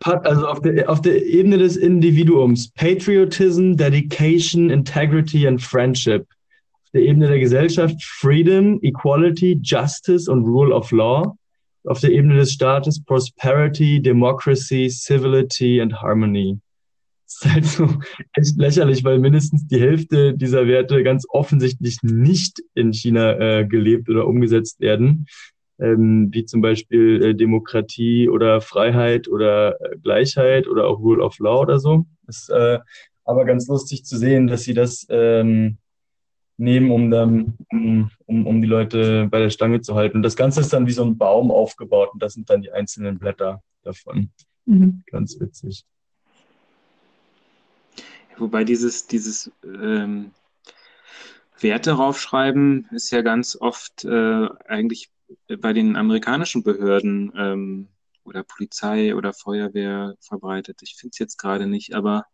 Also auf der, auf der Ebene des Individuums. Patriotism, Dedication, Integrity and Friendship. Auf der Ebene der Gesellschaft Freedom, Equality, Justice und Rule of Law. Auf der Ebene des Staates Prosperity, Democracy, Civility and Harmony. Das ist halt so echt lächerlich, weil mindestens die Hälfte dieser Werte ganz offensichtlich nicht in China äh, gelebt oder umgesetzt werden ähm, wie zum Beispiel äh, Demokratie oder Freiheit oder äh, Gleichheit oder auch Rule of Law oder so. Ist äh, aber ganz lustig zu sehen, dass sie das ähm, nehmen, um dann, um, um, um die Leute bei der Stange zu halten. Und das Ganze ist dann wie so ein Baum aufgebaut und das sind dann die einzelnen Blätter davon. Ganz witzig. Wobei dieses, dieses ähm, Werte raufschreiben ist ja ganz oft äh, eigentlich bei den amerikanischen Behörden ähm, oder Polizei oder Feuerwehr verbreitet. Ich finde es jetzt gerade nicht, aber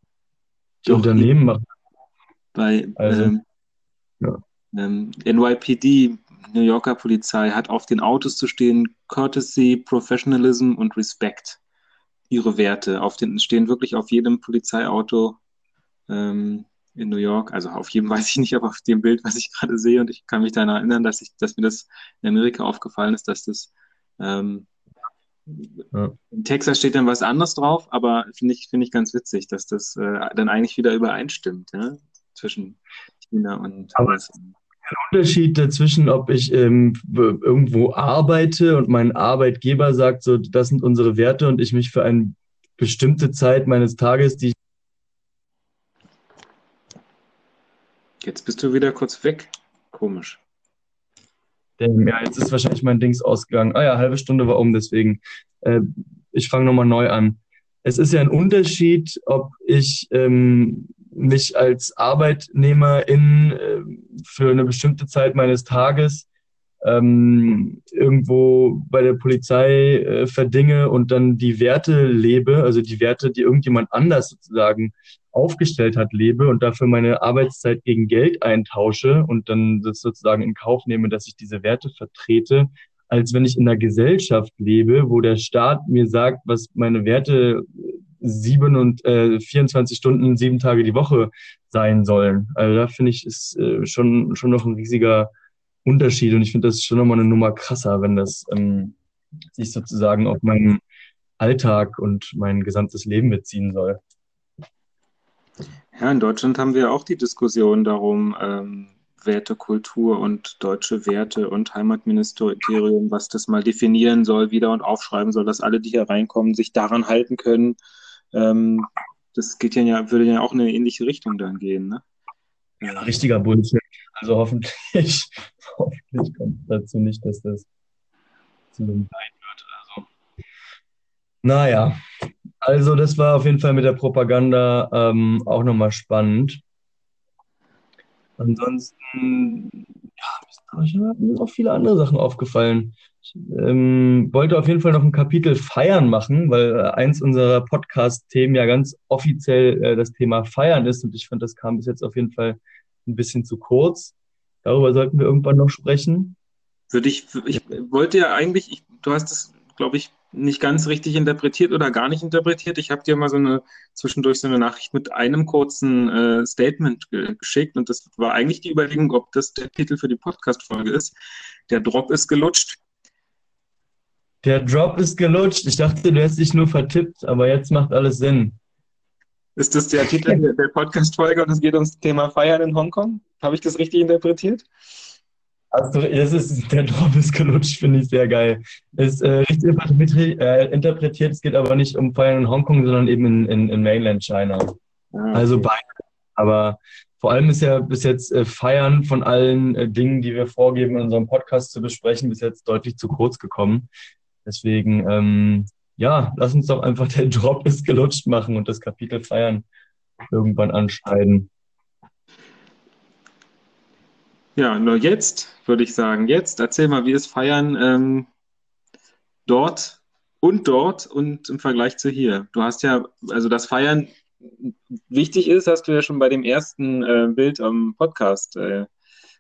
Die Unternehmen machen bei Also, ähm, ja. ähm, NYPD, New Yorker Polizei, hat auf den Autos zu stehen Courtesy, Professionalism und Respect. Ihre Werte. Auf den stehen wirklich auf jedem Polizeiauto ähm, in New York. Also auf jedem weiß ich nicht, aber auf dem Bild, was ich gerade sehe. Und ich kann mich daran erinnern, dass ich, dass mir das in Amerika aufgefallen ist, dass das ähm, Ja. in Texas steht dann was anderes drauf, aber finde ich, finde ich ganz witzig, dass das äh, dann eigentlich wieder übereinstimmt, ja, zwischen China und Aber USA. Unterschied dazwischen, ob ich ähm, irgendwo arbeite und mein Arbeitgeber sagt, so, das sind unsere Werte und ich mich für eine bestimmte Zeit meines Tages, die ich Jetzt bist du wieder kurz weg. Komisch. Ähm, ja, jetzt ist wahrscheinlich mein Dings ausgegangen. Ah ja, halbe Stunde war um, deswegen. Äh, ich fange nochmal neu an. Es ist ja ein Unterschied, ob ich ähm, mich als Arbeitnehmerin äh, für eine bestimmte Zeit meines Tages ähm, irgendwo bei der Polizei äh, verdinge und dann die Werte lebe, also die Werte, die irgendjemand anders sozusagen aufgestellt hat, lebe und dafür meine Arbeitszeit gegen Geld eintausche und dann das sozusagen in Kauf nehme, dass ich diese Werte vertrete, als wenn ich in einer Gesellschaft lebe, wo der Staat mir sagt, was meine Werte sieben und äh, 24 Stunden, sieben Tage die Woche sein sollen. Also da finde ich, ist äh, schon, schon noch ein riesiger Unterschied und ich finde das schon nochmal eine Nummer krasser, wenn das ähm, sich sozusagen auf meinen Alltag und mein gesamtes Leben beziehen soll. Ja, in Deutschland haben wir auch die Diskussion darum, ähm, Werte, Kultur und deutsche Werte und Heimatministerium, was das mal definieren soll, wieder und aufschreiben soll, dass alle, die hier reinkommen, sich daran halten können. Ähm, das geht ja, würde ja auch in eine ähnliche Richtung dann gehen, ne? Ja, richtiger Bullshit. Also hoffentlich, [LAUGHS] hoffentlich kommt es dazu nicht, dass das zu einem Leid wird oder so. Naja, also das war auf jeden Fall mit der Propaganda ähm, auch nochmal spannend. Ansonsten, ja, mir sind auch viele andere Sachen aufgefallen. Ich ähm, wollte auf jeden Fall noch ein Kapitel Feiern machen, weil äh, eins unserer Podcast-Themen ja ganz offiziell äh, das Thema Feiern ist und ich fand, das kam bis jetzt auf jeden Fall ein bisschen zu kurz. Darüber sollten wir irgendwann noch sprechen. Würde ich, ich wollte ja eigentlich, ich, du hast es, glaube ich, nicht ganz richtig interpretiert oder gar nicht interpretiert. Ich habe dir mal so eine zwischendurch so eine Nachricht mit einem kurzen äh, Statement ge geschickt und das war eigentlich die Überlegung, ob das der Titel für die Podcast-Folge ist. Der Drop ist gelutscht. Der Drop ist gelutscht. Ich dachte, du hättest dich nur vertippt, aber jetzt macht alles Sinn. Ist das der Titel der Podcast-Folge und es geht ums Thema Feiern in Hongkong? Habe ich das richtig interpretiert? Also, das ist, der Drop ist gelutscht, finde ich sehr geil. Ist äh, richtig äh, interpretiert, es geht aber nicht um Feiern in Hongkong, sondern eben in, in, in Mainland China. Ah, okay. Also beide. Aber vor allem ist ja bis jetzt äh, Feiern von allen äh, Dingen, die wir vorgeben, in unserem Podcast zu besprechen, bis jetzt deutlich zu kurz gekommen. Deswegen, ähm, ja, lass uns doch einfach der Drop ist gelutscht machen und das Kapitel Feiern irgendwann anschneiden. Ja, nur jetzt würde ich sagen, jetzt erzähl mal, wie ist Feiern ähm, dort und dort und im Vergleich zu hier. Du hast ja, also das Feiern wichtig ist, hast du ja schon bei dem ersten äh, Bild am Podcast, äh,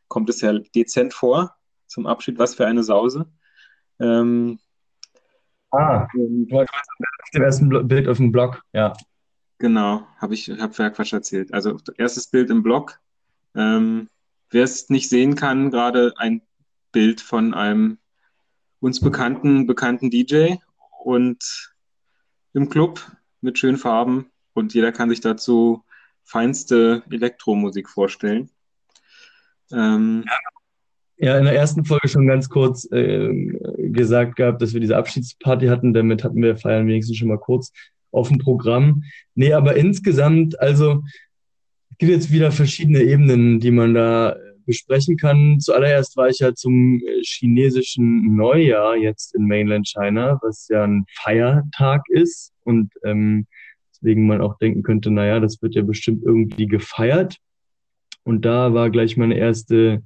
kommt es ja dezent vor zum Abschied, was für eine Sause. Ähm, ah, du warst auf dem ersten Bild auf dem Blog, ja. Genau, habe ich hab Quatsch erzählt. Also erstes Bild im Blog. Ähm, wer es nicht sehen kann, gerade ein Bild von einem uns bekannten, bekannten DJ und im Club mit schönen Farben und jeder kann sich dazu feinste Elektromusik vorstellen. Ähm, ja, in der ersten Folge schon ganz kurz äh, gesagt gehabt, dass wir diese Abschiedsparty hatten. Damit hatten wir Feiern wenigstens schon mal kurz auf dem Programm. Nee, aber insgesamt, also gibt jetzt wieder verschiedene Ebenen, die man da äh, besprechen kann. Zuallererst war ich ja zum äh, chinesischen Neujahr jetzt in Mainland China, was ja ein Feiertag ist und ähm, deswegen man auch denken könnte, naja, das wird ja bestimmt irgendwie gefeiert. Und da war gleich meine erste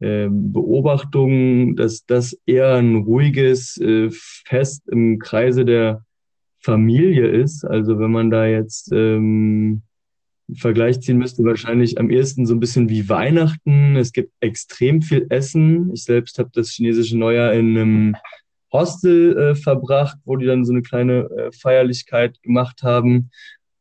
äh, Beobachtung, dass das eher ein ruhiges äh, Fest im Kreise der Familie ist. Also wenn man da jetzt ähm, Vergleich ziehen müsste, wahrscheinlich am ehesten so ein bisschen wie Weihnachten. Es gibt extrem viel Essen. Ich selbst habe das chinesische Neujahr in einem Hostel äh, verbracht, wo die dann so eine kleine äh, Feierlichkeit gemacht haben.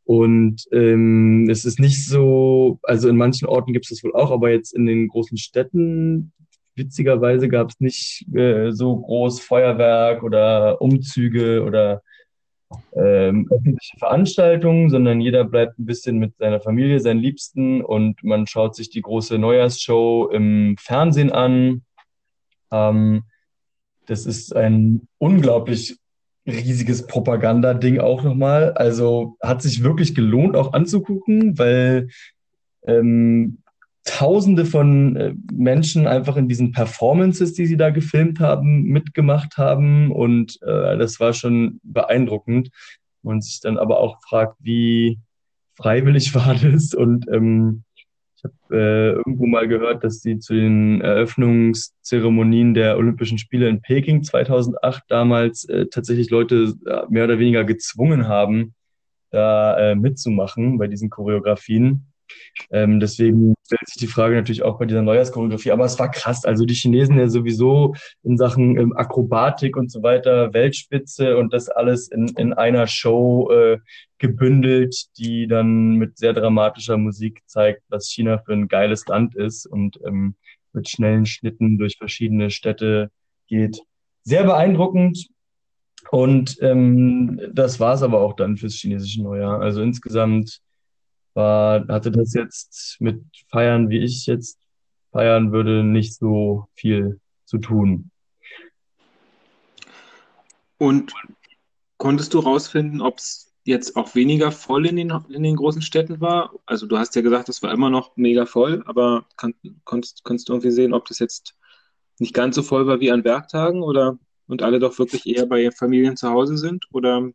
Und ähm, es ist nicht so, also in manchen Orten gibt es das wohl auch, aber jetzt in den großen Städten, witzigerweise gab es nicht äh, so groß Feuerwerk oder Umzüge oder ähm, öffentliche Veranstaltungen, sondern jeder bleibt ein bisschen mit seiner Familie, seinen Liebsten und man schaut sich die große Neujahrsshow im Fernsehen an. Ähm, das ist ein unglaublich riesiges Propagandading auch nochmal. Also hat sich wirklich gelohnt, auch anzugucken, weil ähm, Tausende von äh, Menschen einfach in diesen Performances, die sie da gefilmt haben, mitgemacht haben. Und äh, das war schon beeindruckend. Und sich dann aber auch fragt, wie freiwillig [LAUGHS] war das? Und ähm, ich habe äh, irgendwo mal gehört, dass sie zu den Eröffnungszeremonien der Olympischen Spiele in Peking 2008 damals äh, tatsächlich Leute mehr oder weniger gezwungen haben, da äh, mitzumachen bei diesen Choreografien. Ähm, deswegen stellt sich die Frage natürlich auch bei dieser Neujahrschoreografie. Aber es war krass. Also die Chinesen ja sowieso in Sachen ähm, Akrobatik und so weiter, Weltspitze und das alles in, in einer Show äh, gebündelt, die dann mit sehr dramatischer Musik zeigt, was China für ein geiles Land ist und ähm, mit schnellen Schnitten durch verschiedene Städte geht. Sehr beeindruckend. Und ähm, das war es aber auch dann fürs chinesische Neujahr. Also insgesamt war, hatte das jetzt mit Feiern, wie ich jetzt feiern würde, nicht so viel zu tun. Und konntest du rausfinden, ob es jetzt auch weniger voll in den, in den großen Städten war? Also du hast ja gesagt, es war immer noch mega voll, aber kann, konntest, konntest du irgendwie sehen, ob das jetzt nicht ganz so voll war wie an Werktagen oder und alle doch wirklich eher bei Familien zu Hause sind? Oder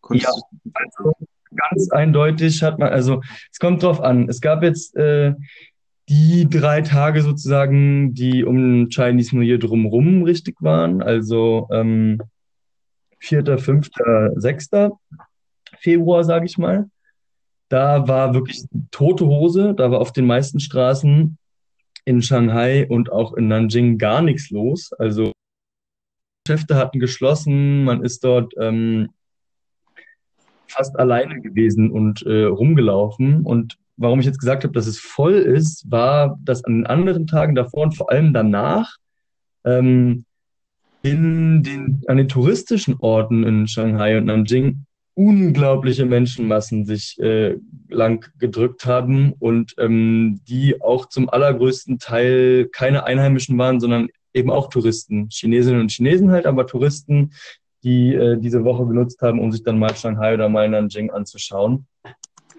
konntest ja, also ganz eindeutig hat man, also es kommt drauf an. Es gab jetzt äh, die drei Tage sozusagen, die um Chinese New Year drumherum richtig waren, also ähm, 4., 5., 6. Februar, sage ich mal. Da war wirklich tote Hose, da war auf den meisten Straßen in Shanghai und auch in Nanjing gar nichts los. Also Geschäfte hatten geschlossen, man ist dort ähm, fast alleine gewesen und äh, rumgelaufen. Und warum ich jetzt gesagt habe, dass es voll ist, war, dass an den anderen Tagen davor und vor allem danach ähm, in den, an den touristischen Orten in Shanghai und Nanjing unglaubliche Menschenmassen sich äh, lang gedrückt haben und ähm, die auch zum allergrößten Teil keine Einheimischen waren, sondern eben auch Touristen, Chinesinnen und Chinesen halt, aber Touristen, die äh, diese Woche genutzt haben, um sich dann mal Shanghai oder mal Nanjing anzuschauen.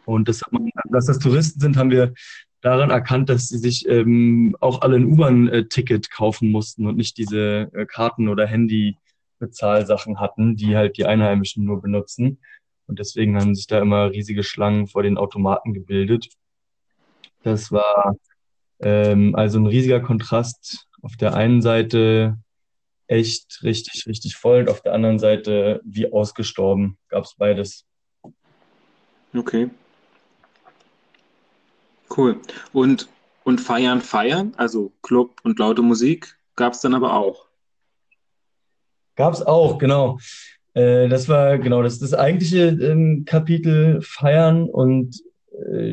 Und das, dass das Touristen sind, haben wir daran erkannt, dass sie sich ähm, auch alle ein U-Bahn-Ticket kaufen mussten und nicht diese äh, Karten- oder Handy-Bezahlsachen hatten, die halt die Einheimischen nur benutzen. Und deswegen haben sich da immer riesige Schlangen vor den Automaten gebildet. Das war ähm, also ein riesiger Kontrast. Auf der einen Seite echt richtig, richtig voll und auf der anderen Seite wie ausgestorben. Gab es beides. Okay. Cool. Und, und feiern, feiern, also Club und laute Musik, gab es dann aber auch. Gab es auch, genau. Äh, das war genau das, das eigentliche ähm, Kapitel Feiern und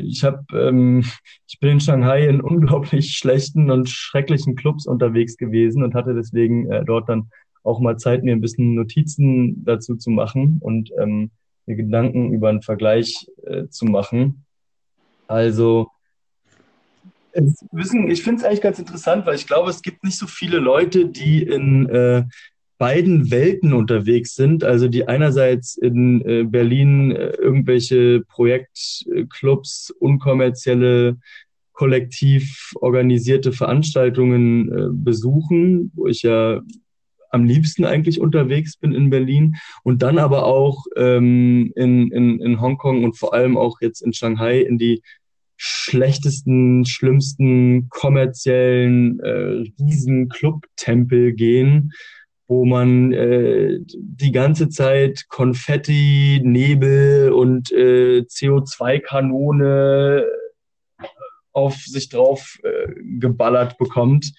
ich habe, ähm, [LAUGHS] ich bin in Shanghai in unglaublich [LAUGHS] schlechten und schrecklichen Clubs unterwegs gewesen und hatte deswegen äh, dort dann auch mal Zeit, mir ein bisschen Notizen dazu zu machen und ähm, mir Gedanken über einen Vergleich äh, zu machen. Also wissen, ich finde es eigentlich ganz interessant, weil ich glaube, es gibt nicht so viele Leute, die in äh, beiden Welten unterwegs sind. Also die einerseits in äh, Berlin äh, irgendwelche Projektclubs, unkommerzielle, kollektiv organisierte Veranstaltungen äh, besuchen, wo ich ja am liebsten eigentlich unterwegs bin in Berlin und dann aber auch ähm, in, in, in Hongkong und vor allem auch jetzt in Shanghai in die schlechtesten, schlimmsten kommerziellen äh, riesen Club-Tempel gehen, wo man äh, die ganze Zeit Konfetti, Nebel und äh, CO2-Kanone auf sich drauf äh, geballert bekommt.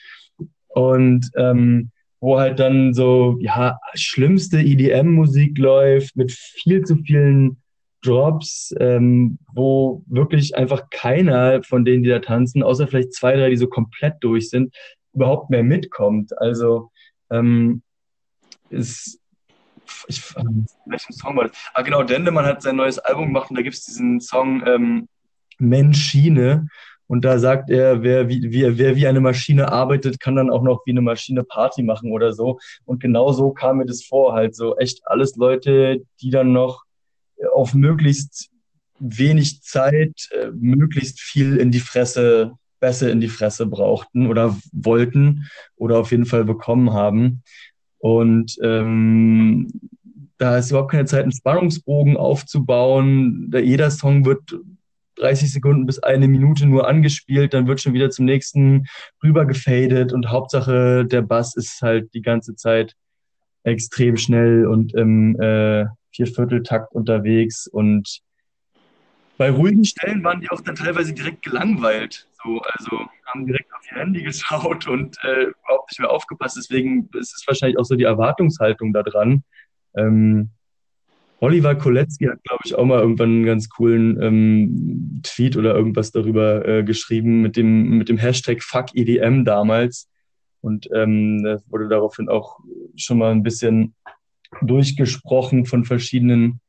Und ähm, wo halt dann so, ja, schlimmste EDM-Musik läuft mit viel zu vielen Drops, ähm, wo wirklich einfach keiner von denen, die da tanzen, außer vielleicht zwei, drei, die so komplett durch sind, überhaupt mehr mitkommt. Also ähm, ist ich, welchen Song war das? Ah, genau, Dendemann hat sein neues Album gemacht und da gibt es diesen Song ähm, Menschine. Und da sagt er, wer wie, wie, wer wie eine Maschine arbeitet, kann dann auch noch wie eine Maschine Party machen oder so. Und genau so kam mir das vor, halt so echt alles Leute, die dann noch auf möglichst wenig Zeit äh, möglichst viel in die Fresse, besser in die Fresse brauchten oder wollten oder auf jeden Fall bekommen haben. Und ähm, da ist überhaupt keine Zeit, einen Spannungsbogen aufzubauen. Da jeder Song wird 30 Sekunden bis eine Minute nur angespielt, dann wird schon wieder zum nächsten rüber gefadet und Hauptsache der Bass ist halt die ganze Zeit extrem schnell und im äh, Viervierteltakt unterwegs und bei ruhigen Stellen waren die auch dann teilweise direkt gelangweilt. So, also haben direkt auf ihr Handy geschaut und äh, überhaupt nicht mehr aufgepasst. Deswegen ist es wahrscheinlich auch so die Erwartungshaltung da dran. Ähm, Oliver Kolecki hat, glaube ich, auch mal irgendwann einen ganz coolen ähm, Tweet oder irgendwas darüber äh, geschrieben mit dem, mit dem Hashtag FuckEDM damals. Und ähm, wurde daraufhin auch schon mal ein bisschen durchgesprochen von verschiedenen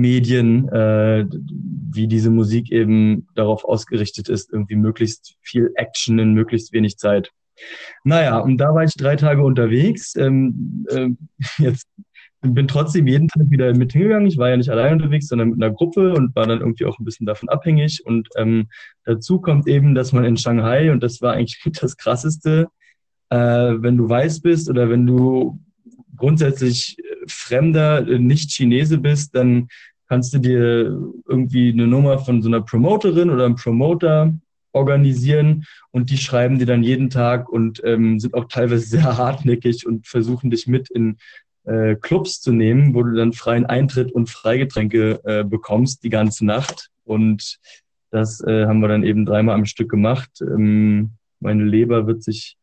Medien, äh, wie diese Musik eben darauf ausgerichtet ist, irgendwie möglichst viel Action in möglichst wenig Zeit. Naja, und da war ich drei Tage unterwegs. Ähm, äh, [LAUGHS] jetzt bin trotzdem jeden Tag wieder mit hingegangen. Ich war ja nicht allein unterwegs, sondern mit einer Gruppe und war dann irgendwie auch ein bisschen davon abhängig. Und ähm, dazu kommt eben, dass man in Shanghai, und das war eigentlich [LAUGHS] das Krasseste, äh, wenn du weiß bist oder wenn du grundsätzlich Fremder, äh, nicht Chinese bist, dann kannst du dir irgendwie eine Nummer von so einer Promoterin oder einem Promoter organisieren und die schreiben dir dann jeden Tag und ähm, sind auch teilweise sehr hartnäckig und versuchen dich mit in äh, Clubs zu nehmen, wo du dann freien Eintritt und Freigetränke äh, bekommst die ganze Nacht. Und das äh, haben wir dann eben dreimal am Stück gemacht. Ähm, meine Leber wird sich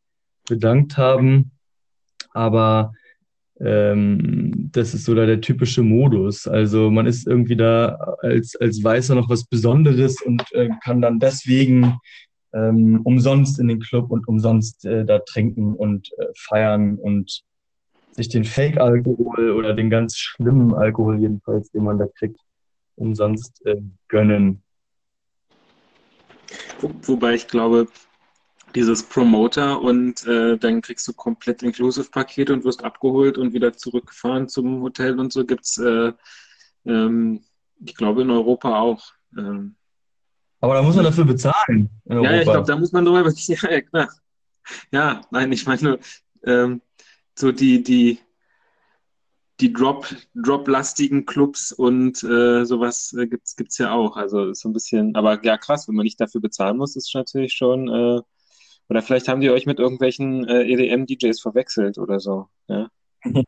bedankt haben. Aber ähm, das ist so da der typische Modus. Also man ist irgendwie da als, als Weißer noch was Besonderes und äh, kann dann deswegen ähm, umsonst in den Club und umsonst äh, da trinken und äh, feiern und sich den Fake-Alkohol oder den ganz schlimmen Alkohol jedenfalls, den man da kriegt, umsonst äh, gönnen. Wo, wobei ich glaube, dieses Promoter und äh, dann kriegst du komplett Inclusive-Paket und wirst abgeholt und wieder zurückgefahren zum Hotel und so gibt es, äh, ähm, ich glaube, in Europa auch. Ähm. Aber da muss man dafür bezahlen. Ja, ja, ich glaube, da muss man drüber. [LAUGHS] Ja, ja, klar. Ja, nein, ich meine nur, ähm, so die, die, die Drop, Drop-lastigen Clubs und äh, sowas äh, gibt es ja auch. Also so ein bisschen, aber ja, krass, wenn man nicht dafür bezahlen muss, ist natürlich schon. Äh, oder vielleicht haben die euch mit irgendwelchen äh, EDM-DJs verwechselt oder so. Ja? [LAUGHS]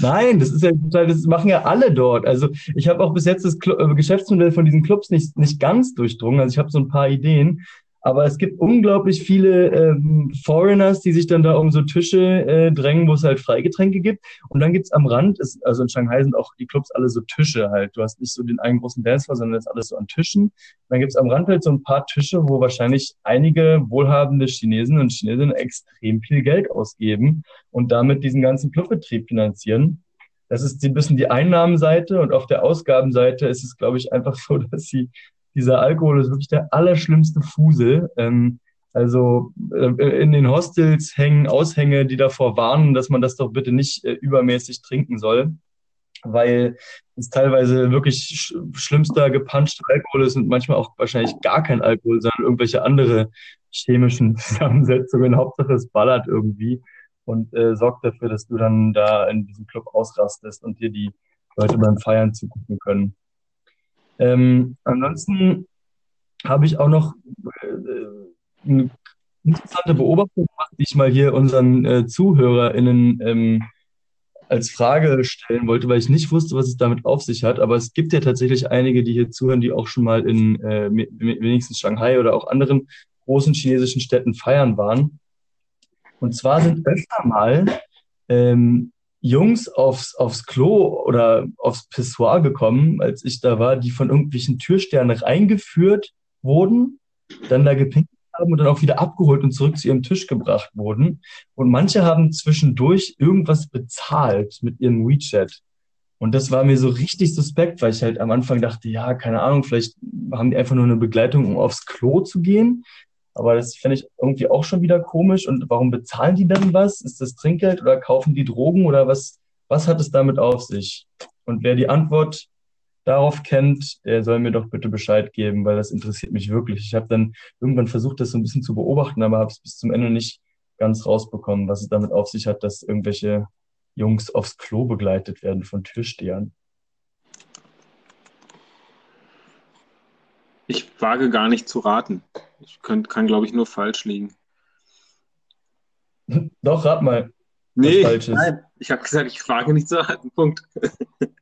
Nein, das ist ja das machen ja alle dort. Also ich habe auch bis jetzt das Cl äh, Geschäftsmodell von diesen Clubs nicht, nicht ganz durchdrungen. Also ich habe so ein paar Ideen, aber es gibt unglaublich viele ähm, Foreigners, die sich dann da um so Tische äh, drängen, wo es halt Freigetränke gibt. Und dann gibt's am Rand, ist, also in Shanghai sind auch die Clubs alle so Tische halt. Du hast nicht so den einen großen Dancefloor, sondern das ist alles so an Tischen. Und dann gibt's am Rand halt so ein paar Tische, wo wahrscheinlich einige wohlhabende Chinesen und Chinesinnen extrem viel Geld ausgeben und damit diesen ganzen Clubbetrieb finanzieren. Das ist ein bisschen die Einnahmenseite und auf der Ausgabenseite ist es, glaube ich, einfach so, [LAUGHS] dass sie dieser Alkohol ist wirklich der allerschlimmste Fusel. Ähm, also äh, in den Hostels hängen Aushänge, die davor warnen, dass man das doch bitte nicht äh, übermäßig trinken soll, weil es teilweise wirklich sch schlimmster gepanschter Alkohol ist und manchmal auch wahrscheinlich gar kein Alkohol, sondern irgendwelche andere chemischen [LAUGHS] Zusammensetzungen. Hauptsache es ballert irgendwie und äh, sorgt dafür, dass du dann da in diesem Club ausrastest und dir die Leute beim Feiern zugucken können. Ähm, ansonsten habe ich auch noch äh, eine interessante Beobachtung gemacht, die ich mal hier unseren äh, ZuhörerInnen ähm, als Frage stellen wollte, weil ich nicht wusste, was es damit auf sich hat. Aber es gibt ja tatsächlich einige, die hier zuhören, die auch schon mal in äh, wenigstens Shanghai oder auch anderen großen chinesischen Städten feiern waren. Und zwar sind öfter mal ähm, Jungs aufs, aufs Klo oder aufs Pissoir gekommen, als ich da war, die von irgendwelchen Türsternen reingeführt wurden, dann da gepinkelt haben und dann auch wieder abgeholt und zurück zu ihrem Tisch gebracht wurden. Und manche haben zwischendurch irgendwas bezahlt mit ihrem WeChat. Und das war mir so richtig suspekt, weil ich halt am Anfang dachte, ja, keine Ahnung, vielleicht haben die einfach nur eine Begleitung, um aufs Klo zu gehen. Aber das fände ich irgendwie auch schon wieder komisch. Und warum bezahlen die dann was? Ist das Trinkgeld oder kaufen die Drogen oder was, was hat es damit auf sich? Und wer die Antwort darauf kennt, der soll mir doch bitte Bescheid geben, weil das interessiert mich wirklich. Ich habe dann irgendwann versucht, das so ein bisschen zu beobachten, aber habe es bis zum Ende nicht ganz rausbekommen, was es damit auf sich hat, dass irgendwelche Jungs aufs Klo begleitet werden von Türstehern. Ich wage gar nicht zu raten. Ich könnt, kann, glaube ich, nur falsch liegen. [LAUGHS] Doch, rat mal. Nee, nein, ich habe gesagt, ich frage nicht zu raten. Punkt. [LAUGHS]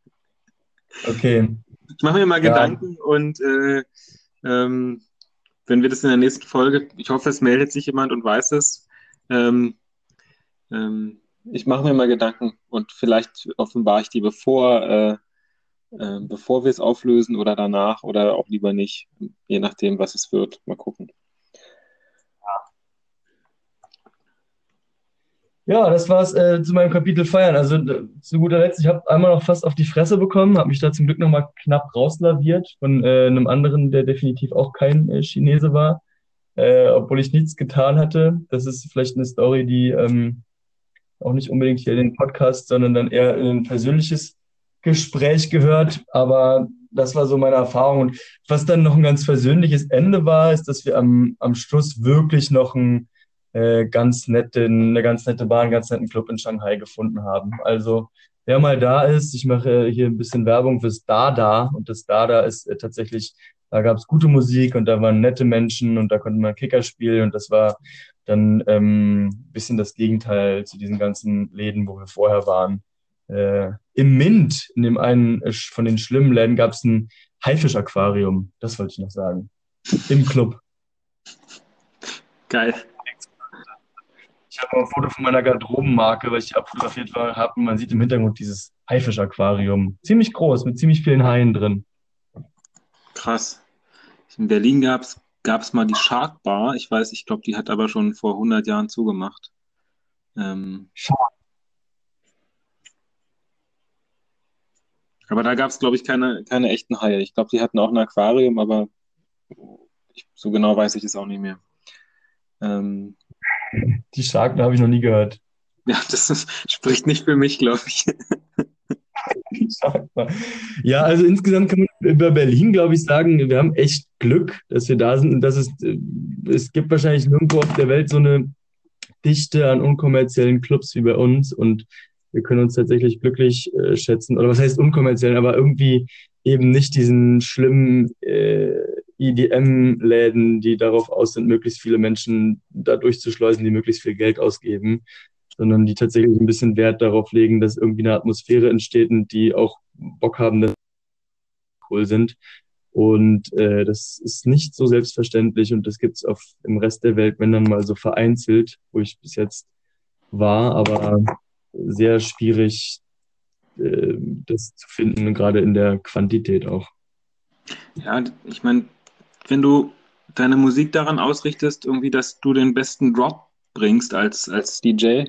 Okay. Ich mache mir mal ja. Gedanken und äh, ähm, wenn wir das in der nächsten Folge, ich hoffe, es meldet sich jemand und weiß es. Ähm, ähm, ich mache mir mal Gedanken und vielleicht offenbare ich die, bevor äh, äh, bevor wir es auflösen oder danach oder auch lieber nicht, je nachdem, was es wird. Mal gucken. Ja, das war's äh, zu meinem Kapitel Feiern. Also zu guter Letzt, ich habe einmal noch fast auf die Fresse bekommen, habe mich da zum Glück nochmal knapp rauslaviert von äh, einem anderen, der definitiv auch kein äh, Chinese war, äh, obwohl ich nichts getan hatte. Das ist vielleicht eine Story, die ähm, auch nicht unbedingt hier in den Podcast, sondern dann eher in ein persönliches Gespräch gehört, aber das war so meine Erfahrung. Und was dann noch ein ganz persönliches Ende war, ist, dass wir am, am Schluss wirklich noch ein, äh, ganz nette, eine ganz nette Bar, einen ganz netten Club in Shanghai gefunden haben. Also wer mal da ist, ich mache hier ein bisschen Werbung fürs Dada und das Dada ist äh, tatsächlich, da gab es gute Musik und da waren nette Menschen und da konnte man Kicker spielen und das war dann ähm, bisschen das Gegenteil zu diesen ganzen Läden, wo wir vorher waren. Äh, Im Mint, in dem einen äh, von den schlimmen Läden, gab es ein Haifisch-Aquarium. Das wollte ich noch sagen. Im Club. Geil. Ich habe ein Foto von meiner Garderobenmarke, weil ich abfotografiert habe. Und man sieht im Hintergrund dieses Haifisch-Aquarium. Ziemlich groß, mit ziemlich vielen Haien drin. Krass. In Berlin gab es mal die Shark Bar. Ich weiß, ich glaube, die hat aber schon vor 100 Jahren zugemacht. Ähm, Shark Aber da gab es, glaube ich, keine, keine echten Haie. Ich glaube, die hatten auch ein Aquarium, aber ich, so genau weiß ich es auch nicht mehr. Ähm, die Sharken habe ich noch nie gehört. [LAUGHS] Ja, das ist, spricht nicht für mich, glaube ich. [LAUGHS] ja, also insgesamt kann man über Berlin, glaube ich, sagen, wir haben echt Glück, dass wir da sind und dass es, äh, es gibt wahrscheinlich nirgendwo auf der Welt so eine Dichte an unkommerziellen Clubs wie bei uns und wir können uns tatsächlich glücklich äh, schätzen. Oder was heißt unkommerziell, aber irgendwie eben nicht diesen schlimmen äh, EDM-Läden, die darauf aus sind, möglichst viele Menschen da durchzuschleusen, die möglichst viel Geld ausgeben, sondern die tatsächlich ein bisschen Wert darauf legen, dass irgendwie eine Atmosphäre entsteht und die auch Bock haben, dass cool sind. Und äh, das ist nicht so selbstverständlich und das gibt es im Rest der Welt, wenn dann mal so vereinzelt, wo ich bis jetzt war, aber sehr schwierig, äh, das zu finden, gerade in der Quantität auch. Ja, ich meine, wenn du deine Musik daran ausrichtest, irgendwie, dass du den besten Drop bringst als, als DJ,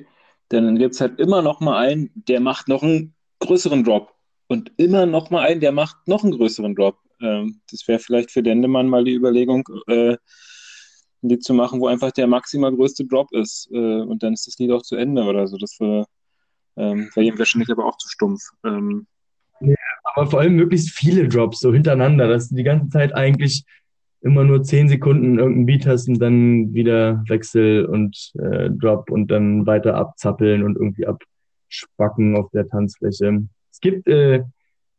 dann gibt es halt immer noch mal einen, der macht noch einen größeren Drop und immer noch mal einen, der macht noch einen größeren Drop. Ähm, das wäre vielleicht für Dendemann mal die Überlegung, äh, ein Lied zu machen, wo einfach der maximal größte Drop ist äh, und dann ist das Lied auch zu Ende oder so. Das wäre ähm, wär ihm wahrscheinlich aber auch zu stumpf. Ähm, ja, aber vor allem möglichst viele Drops so hintereinander, dass du die ganze Zeit eigentlich immer nur zehn Sekunden irgendeinen Beat hast und dann wieder Wechsel und äh, Drop und dann weiter abzappeln und irgendwie abspacken auf der Tanzfläche. Es gibt, äh,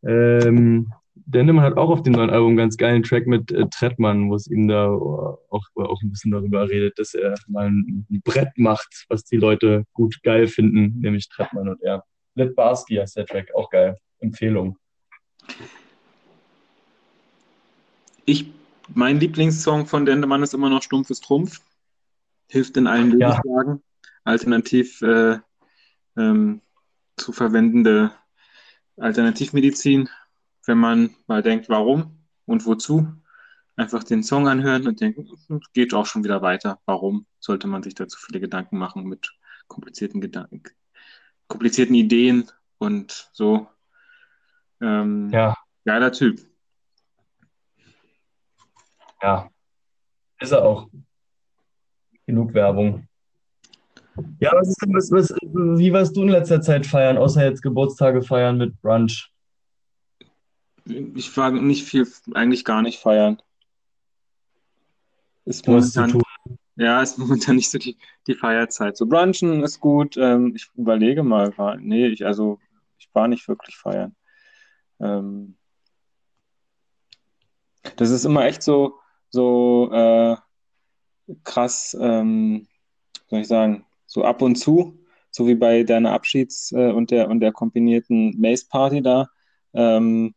ähm, Denim hat auch auf dem neuen Album einen ganz geilen Track mit äh, Trettmann, wo es ihm da auch, auch ein bisschen darüber redet, dass er mal ein, ein Brett macht, was die Leute gut geil finden, nämlich Trettmann und er. Lit Barsky heißt der Track, auch geil. Empfehlung. Ich mein Lieblingssong von Dendemann ist immer noch Stumpfes Trumpf. Hilft in allen Lebenslagen. Ja. Alternativ äh, ähm, zu verwendende Alternativmedizin, wenn man mal denkt, warum und wozu. Einfach den Song anhören und denken, hm, geht auch schon wieder weiter. Warum sollte man sich dazu viele Gedanken machen mit komplizierten Gedanken, komplizierten Ideen und so. Ähm, ja. Geiler Typ. Ja, ist er auch. Genug Werbung. Ja, was ist denn, was, was, wie warst du in letzter Zeit feiern, außer jetzt Geburtstage feiern mit Brunch? Ich war nicht viel, eigentlich gar nicht feiern. Ist momentan, ja, ist momentan nicht so die, die Feierzeit. So Brunchen ist gut. Ähm, ich überlege mal, nee, ich, also ich war nicht wirklich feiern. Ähm, das ist immer echt so, so äh, krass, ähm, soll ich sagen, so ab und zu, so wie bei deiner Abschieds- äh, und, der, und der kombinierten Mace-Party da. Ähm,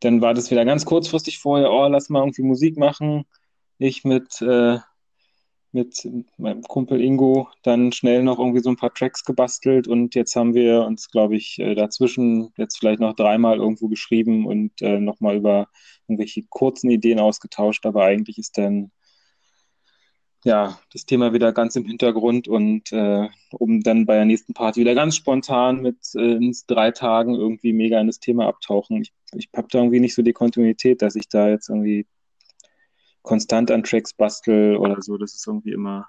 dann war das wieder ganz kurzfristig vorher, oh, lass mal irgendwie Musik machen. Ich mit, äh, mit meinem Kumpel Ingo dann schnell noch irgendwie so ein paar Tracks gebastelt und jetzt haben wir uns, glaube ich, äh, dazwischen jetzt vielleicht noch dreimal irgendwo geschrieben und äh, nochmal über irgendwelche kurzen Ideen ausgetauscht, aber eigentlich ist dann ja das Thema wieder ganz im Hintergrund und äh, um dann bei der nächsten Party wieder ganz spontan mit äh, drei Tagen irgendwie mega in das Thema abtauchen. Ich, ich habe da irgendwie nicht so die Kontinuität, dass ich da jetzt irgendwie konstant an Tracks bastel oder so. Das ist irgendwie immer,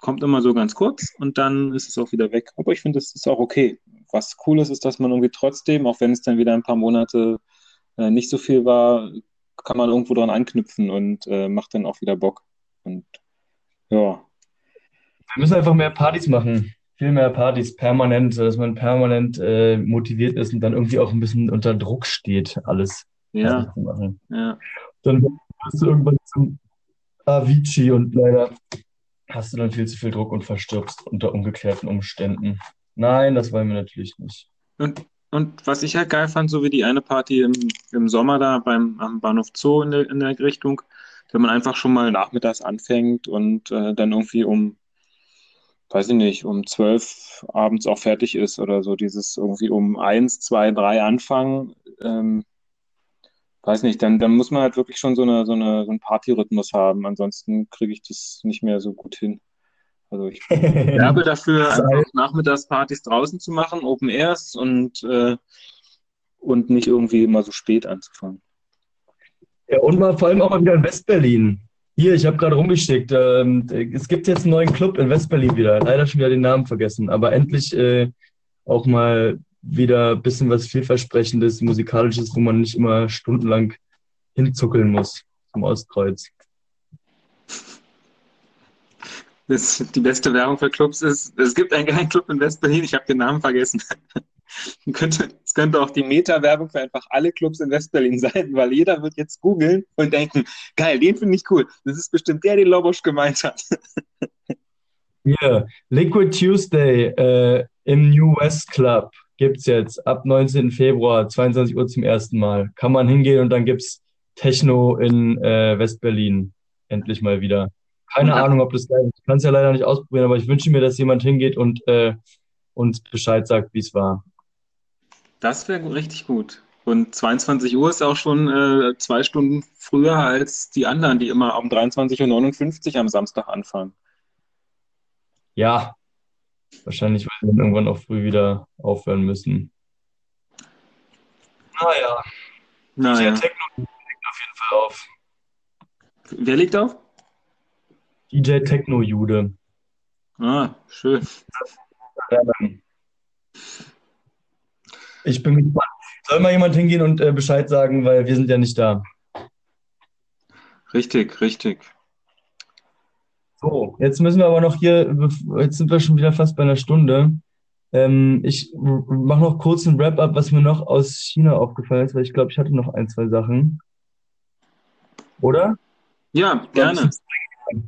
kommt immer so ganz kurz und dann ist es auch wieder weg. Aber ich finde, das ist auch okay. Was cool ist, ist, dass man irgendwie trotzdem, auch wenn es dann wieder ein paar Monate äh, nicht so viel war, kann man irgendwo dran anknüpfen und äh, macht dann auch wieder Bock. Und ja. Wir müssen einfach mehr Partys machen. Viel mehr Partys, permanent, dass man permanent äh, motiviert ist und dann irgendwie auch ein bisschen unter Druck steht, alles ja. zu machen. Ja. Dann hast du irgendwann zum Avicii und leider hast du dann viel zu viel Druck und verstirbst unter ungeklärten Umständen. Nein, das wollen wir natürlich nicht. Und und was ich halt geil fand, so wie die eine Party im, im Sommer da beim am Bahnhof Zoo in der, in der Richtung, wenn man einfach schon mal nachmittags anfängt und äh, dann irgendwie um, weiß ich nicht, um zwölf abends auch fertig ist oder so, dieses irgendwie um eins, zwei, drei anfangen, ähm, weiß nicht, dann, dann muss man halt wirklich schon so, eine, so, eine, so einen Partyrhythmus haben, ansonsten kriege ich das nicht mehr so gut hin. Also ich [LAUGHS] werbe dafür, einfach Nachmittagspartys draußen zu machen, Open Airs und äh, und nicht irgendwie immer so spät anzufangen. Ja, und mal vor allem auch mal wieder in Westberlin. Hier, ich habe gerade rumgeschickt. Ähm, es gibt jetzt einen neuen Club in Westberlin wieder. Leider schon wieder den Namen vergessen. Aber endlich äh, auch mal wieder ein bisschen was vielversprechendes, musikalisches, wo man nicht immer stundenlang hinzuckeln muss zum Ostkreuz. Das, die beste Werbung für Clubs ist, es gibt einen geilen Club in Westberlin, ich habe den Namen vergessen. [LAUGHS] es könnte auch die Meta-Werbung für einfach alle Clubs in Westberlin [LAUGHS] sein, weil jeder wird jetzt googeln und denken, geil, den finde ich cool. Das ist bestimmt der, den Lobosch gemeint hat. [LAUGHS] Hier, Liquid Tuesday äh, im New West Club gibt es jetzt ab 19. Februar, 22 Uhr zum ersten Mal. Kann man hingehen und dann gibt es Techno in äh, Westberlin. Endlich mal wieder. Keine ja. Ahnung, ob das geil ist. Ich kann es ja leider nicht ausprobieren, aber ich wünsche mir, dass jemand hingeht und äh, uns Bescheid sagt, wie es war. Das wäre richtig gut. Und 22 Uhr ist auch schon äh, zwei Stunden früher als die anderen, die immer um 23.59 Uhr am Samstag anfangen. Ja, wahrscheinlich, weil wir dann irgendwann auch früh wieder aufhören müssen. Naja. Naja. DJ Techno legt auf jeden Fall auf. Wer liegt auf? DJ Techno Jude. Ah, schön. Ich bin gespannt. Soll mal jemand hingehen und äh, Bescheid sagen, weil wir sind ja nicht da. Richtig, richtig. So, jetzt müssen wir aber noch hier, jetzt sind wir schon wieder fast bei einer Stunde. Ähm, ich mache noch kurz ein Wrap-up, was mir noch aus China aufgefallen ist, weil ich glaube, ich hatte noch ein, zwei Sachen. Oder? Ja, gerne.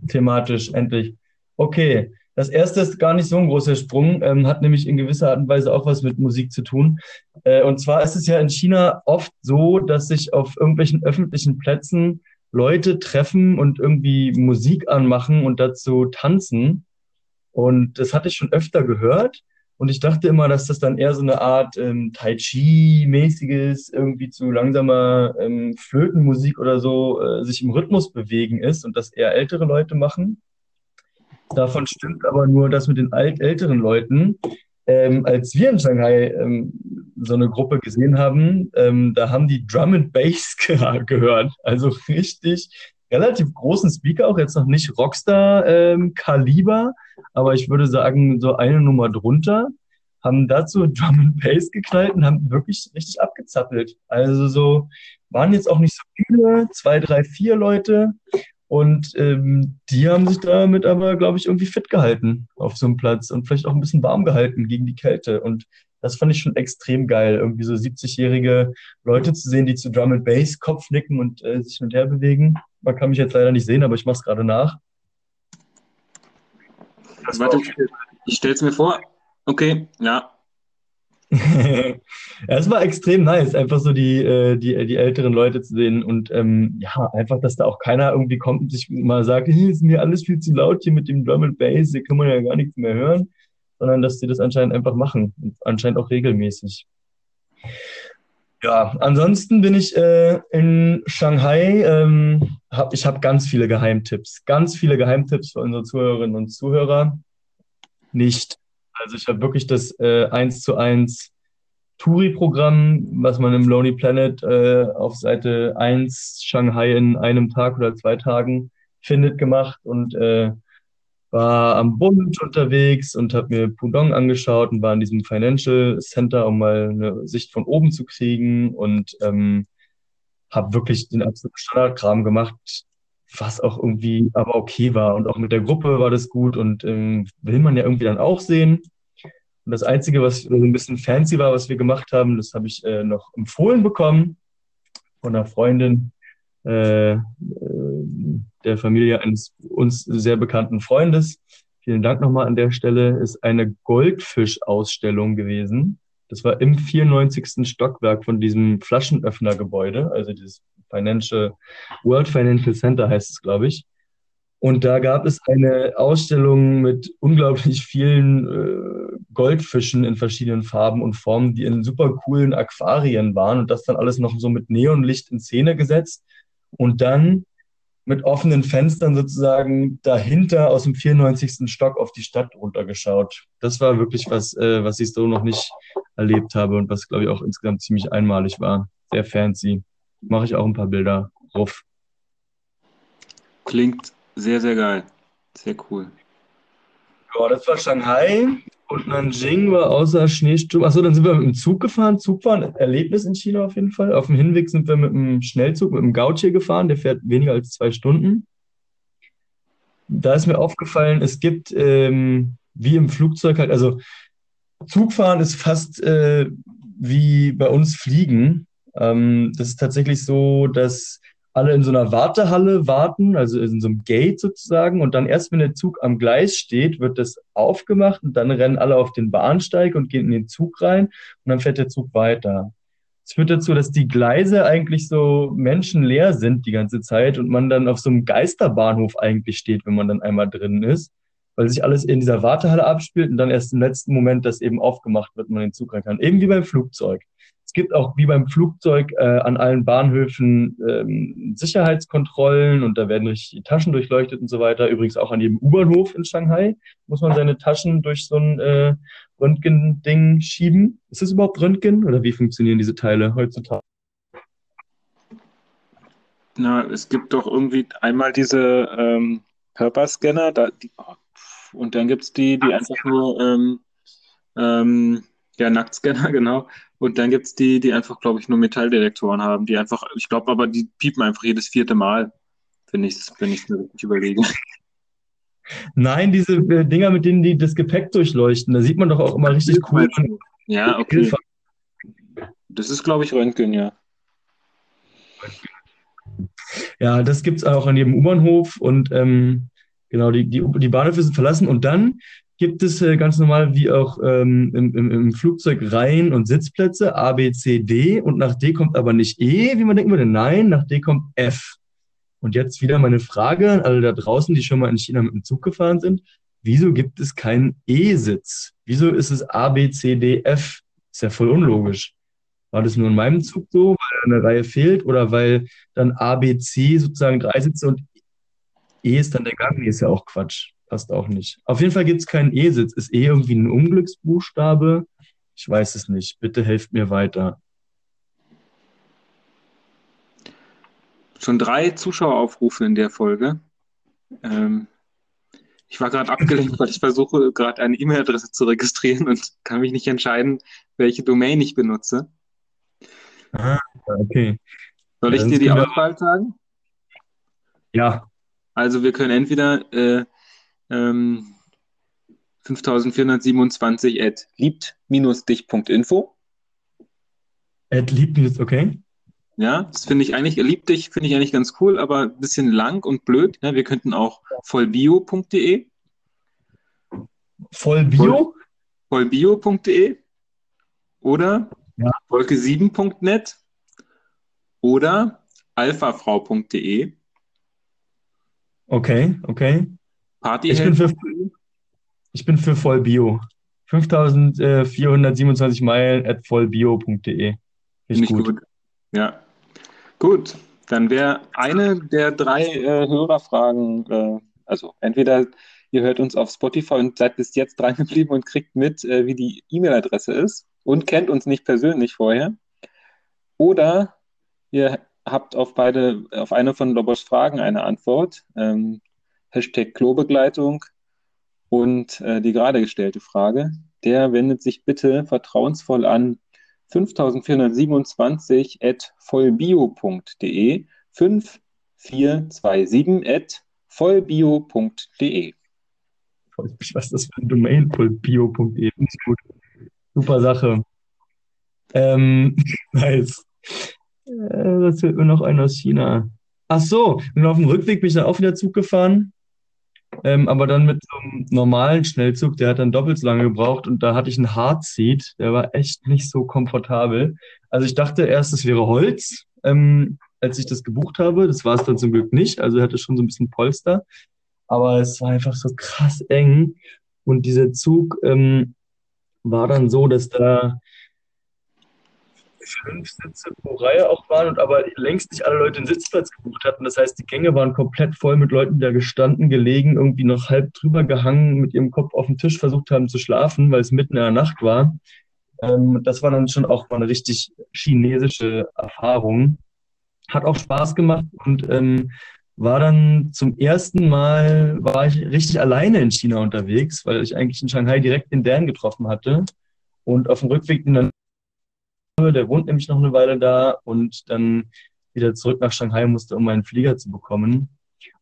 Thematisch, endlich. Okay, das erste ist gar nicht so ein großer Sprung, ähm, hat nämlich in gewisser Art und Weise auch was mit Musik zu tun. Äh, und zwar ist es ja in China oft so, dass sich auf irgendwelchen öffentlichen Plätzen Leute treffen und irgendwie Musik anmachen und dazu tanzen. Und das hatte ich schon öfter gehört. Und ich dachte immer, dass das dann eher so eine Art ähm, Tai Chi-mäßiges, irgendwie zu langsamer ähm, Flötenmusik oder so, äh, sich im Rhythmus bewegen ist und das eher ältere Leute machen. Davon stimmt aber nur das mit den alt älteren Leuten. Ähm, als wir in Shanghai ähm, so eine Gruppe gesehen haben, ähm, da haben die Drum and Bass [LAUGHS] ge gehört. Also richtig relativ großen Speaker, auch jetzt noch nicht Rockstar-Kaliber, ähm, aber ich würde sagen, so eine Nummer drunter, haben dazu [LAUGHS] Drum and Bass geknallt und haben wirklich richtig abgezappelt. Also so waren jetzt auch nicht so viele, zwei, drei, vier Leute, und ähm, die haben sich damit aber, glaube ich, irgendwie fit gehalten auf so einem Platz und vielleicht auch ein bisschen warm gehalten gegen die Kälte. Und das fand ich schon extrem geil, irgendwie so 70-jährige Leute zu sehen, die zu Drum and Bass Kopf nicken und äh, sich hin und her bewegen. Man kann mich jetzt leider nicht sehen, aber ich mache es gerade nach. Warte, ich stelle es mir vor. Okay, ja, [LAUGHS] es war extrem nice, einfach so die, äh, die, die älteren Leute zu sehen und ähm, ja, einfach, dass da auch keiner irgendwie kommt und sich mal sagt, hey, ist mir alles viel zu laut hier mit dem Drum and Bass, hier kann man ja gar nichts mehr hören, sondern dass die das anscheinend einfach machen und anscheinend auch regelmäßig. Ja, ansonsten bin ich äh, in Shanghai. Ähm, hab, ich habe ganz viele Geheimtipps, ganz viele Geheimtipps für unsere Zuhörerinnen und Zuhörer. Nicht also ich habe wirklich das äh, 1 zu 1 Touri-Programm, was man im Lonely Planet äh, auf Seite 1 Shanghai in einem Tag oder zwei Tagen findet, gemacht und äh, war am Bund unterwegs und habe mir Pudong angeschaut und war in diesem Financial Center, um mal eine Sicht von oben zu kriegen und ähm, habe wirklich den absoluten Standardkram gemacht, was auch irgendwie aber okay war. Und auch mit der Gruppe war das gut und ähm, will man ja irgendwie dann auch sehen. Und das Einzige, was so ein bisschen fancy war, was wir gemacht haben, das habe ich äh, noch empfohlen bekommen von einer Freundin äh, äh, der Familie eines uns sehr bekannten Freundes. Vielen Dank nochmal an der Stelle. Ist eine Goldfisch-Ausstellung gewesen. Das war im 94. Stockwerk von diesem Flaschenöffnergebäude, also dieses Financial, World Financial Center heißt es, glaube ich. Und da gab es eine Ausstellung mit unglaublich vielen äh, Goldfischen in verschiedenen Farben und Formen, die in super coolen Aquarien waren und das dann alles noch so mit Neonlicht in Szene gesetzt. Und dann mit offenen Fenstern sozusagen dahinter aus dem 94. Stock auf die Stadt runtergeschaut. Das war wirklich was, äh, was ich so noch nicht erlebt habe und was, glaube ich, auch insgesamt ziemlich einmalig war. Sehr fancy. Mache ich auch ein paar Bilder drauf. Klingt sehr, sehr geil. Sehr cool. Ja, das war Shanghai und Nanjing war außer Schneesturm. Achso, dann sind wir mit dem Zug gefahren. Zug war ein Erlebnis in China auf jeden Fall. Auf dem Hinweg sind wir mit dem Schnellzug, mit dem Gautier gefahren. Der fährt weniger als zwei Stunden. Da ist mir aufgefallen, es gibt ähm, wie im Flugzeug halt, also Zugfahren ist fast äh, wie bei uns Fliegen. Ähm, das ist tatsächlich so, dass alle in so einer Wartehalle warten, also in so einem Gate sozusagen. Und dann erst, wenn der Zug am Gleis steht, wird das aufgemacht und dann rennen alle auf den Bahnsteig und gehen in den Zug rein und dann fährt der Zug weiter. Es führt dazu, dass die Gleise eigentlich so menschenleer sind die ganze Zeit und man dann auf so einem Geisterbahnhof eigentlich steht, wenn man dann einmal drin ist, weil sich alles in dieser Wartehalle abspielt und dann erst im letzten Moment das eben aufgemacht wird, man den Zug rein kann. Eben wie beim Flugzeug. Es gibt auch wie beim Flugzeug äh, an allen Bahnhöfen ähm, Sicherheitskontrollen und da werden richtig die Taschen durchleuchtet und so weiter. Übrigens auch an jedem U-Bahnhof in Shanghai muss man seine Taschen durch so ein äh, Röntgen-Ding schieben. Ist das überhaupt Röntgen oder wie funktionieren diese Teile heutzutage? Na, es gibt doch irgendwie einmal diese ähm, Körperscanner da, die, oh, und dann gibt es die, die einfach nur ähm, ähm, ja, Nacktscanner, [LAUGHS] genau. Und dann gibt es die, die einfach, glaube ich, nur Metalldetektoren haben, die einfach, ich glaube aber, die piepen einfach jedes vierte Mal, wenn ich es wenn mir richtig überlege. [LAUGHS] Nein, diese äh, Dinger, mit denen die das Gepäck durchleuchten, da sieht man doch auch immer richtig cool. Ja, okay. Das ist, glaube ich, Röntgen, ja. Ja, das gibt es auch an jedem U-Bahnhof und ähm, genau, die, die, die Bahnhöfe sind verlassen und dann gibt es äh, ganz normal wie auch ähm, im, im, im, Flugzeug Reihen und Sitzplätze, A, B, C, D und nach D kommt aber nicht E, wie man denken würde, nein, nach D kommt F. Und jetzt wieder meine Frage an alle da draußen, die schon mal in China mit dem Zug gefahren sind. Wieso gibt es keinen E-Sitz? Wieso ist es A, B, C, D, F? Ist ja voll unlogisch. War das nur in meinem Zug so, weil eine Reihe fehlt oder weil dann A, B, C sozusagen drei Sitze und E ist dann der Gang? Nee, ist ja auch Quatsch passt auch nicht. Auf jeden Fall gibt es keinen E-Sitz. Ist E irgendwie ein Unglücksbuchstabe? Ich weiß es nicht. Bitte helft mir weiter. Schon drei Zuschaueraufrufe in der Folge. Ähm, ich war gerade abgelenkt, weil ich versuche gerade eine E-Mail-Adresse zu registrieren und kann mich nicht entscheiden, welche Domain ich benutze. Ah, okay. Soll ich ja, dir die Auswahl sagen? Ja. Also wir können entweder äh, ähm, 5427 at liebt-dich.info. At liebt okay. Ja, das finde ich eigentlich, liebt dich finde ich eigentlich ganz cool, aber ein bisschen lang und blöd. Ja, wir könnten auch vollbio.de. Vollbio? Vollbio.de oder ja. wolke7.net oder alphafrau.de. Okay, okay. Party ich bin, für, ich bin für Vollbio. 5427 Meilen at vollbio.de. Nicht gut. gut. Ja. Gut, dann wäre eine der drei äh, Hörerfragen, äh, also entweder ihr hört uns auf Spotify und seid bis jetzt dran geblieben und kriegt mit, äh, wie die E-Mail-Adresse ist und kennt uns nicht persönlich vorher. Oder ihr habt auf beide, auf eine von Lobos Fragen eine Antwort. Ähm, Hashtag Klobegleitung und äh, die gerade gestellte Frage, der wendet sich bitte vertrauensvoll an 5427 at vollbio.de 5427 at vollbio.de was das für ein Domain? Vollbio.de. Gut. Super Sache. Ähm, [LAUGHS] nice. Was fällt mir noch ein aus China? Ach so, und auf dem Rückweg bin ich dann auch wieder Zug gefahren. Ähm, aber dann mit so einem normalen Schnellzug, der hat dann doppelt so lange gebraucht und da hatte ich einen Hardseat, der war echt nicht so komfortabel. Also ich dachte erst, es wäre Holz, ähm, als ich das gebucht habe. Das war es dann zum Glück nicht. Also er hatte schon so ein bisschen Polster. Aber es war einfach so krass eng. Und dieser Zug ähm, war dann so, dass da fünf Sitze pro Reihe auch waren und aber längst nicht alle Leute einen Sitzplatz gebucht hatten. Das heißt, die Gänge waren komplett voll mit Leuten, die da gestanden, gelegen, irgendwie noch halb drüber gehangen, mit ihrem Kopf auf dem Tisch versucht haben zu schlafen, weil es mitten in der Nacht war. Ähm, das war dann schon auch mal eine richtig chinesische Erfahrung. Hat auch Spaß gemacht und ähm, war dann zum ersten Mal, war ich richtig alleine in China unterwegs, weil ich eigentlich in Shanghai direkt den Dan getroffen hatte. Und auf dem Rückweg den dann, der wohnt nämlich noch eine Weile da und dann wieder zurück nach Shanghai musste, um meinen Flieger zu bekommen.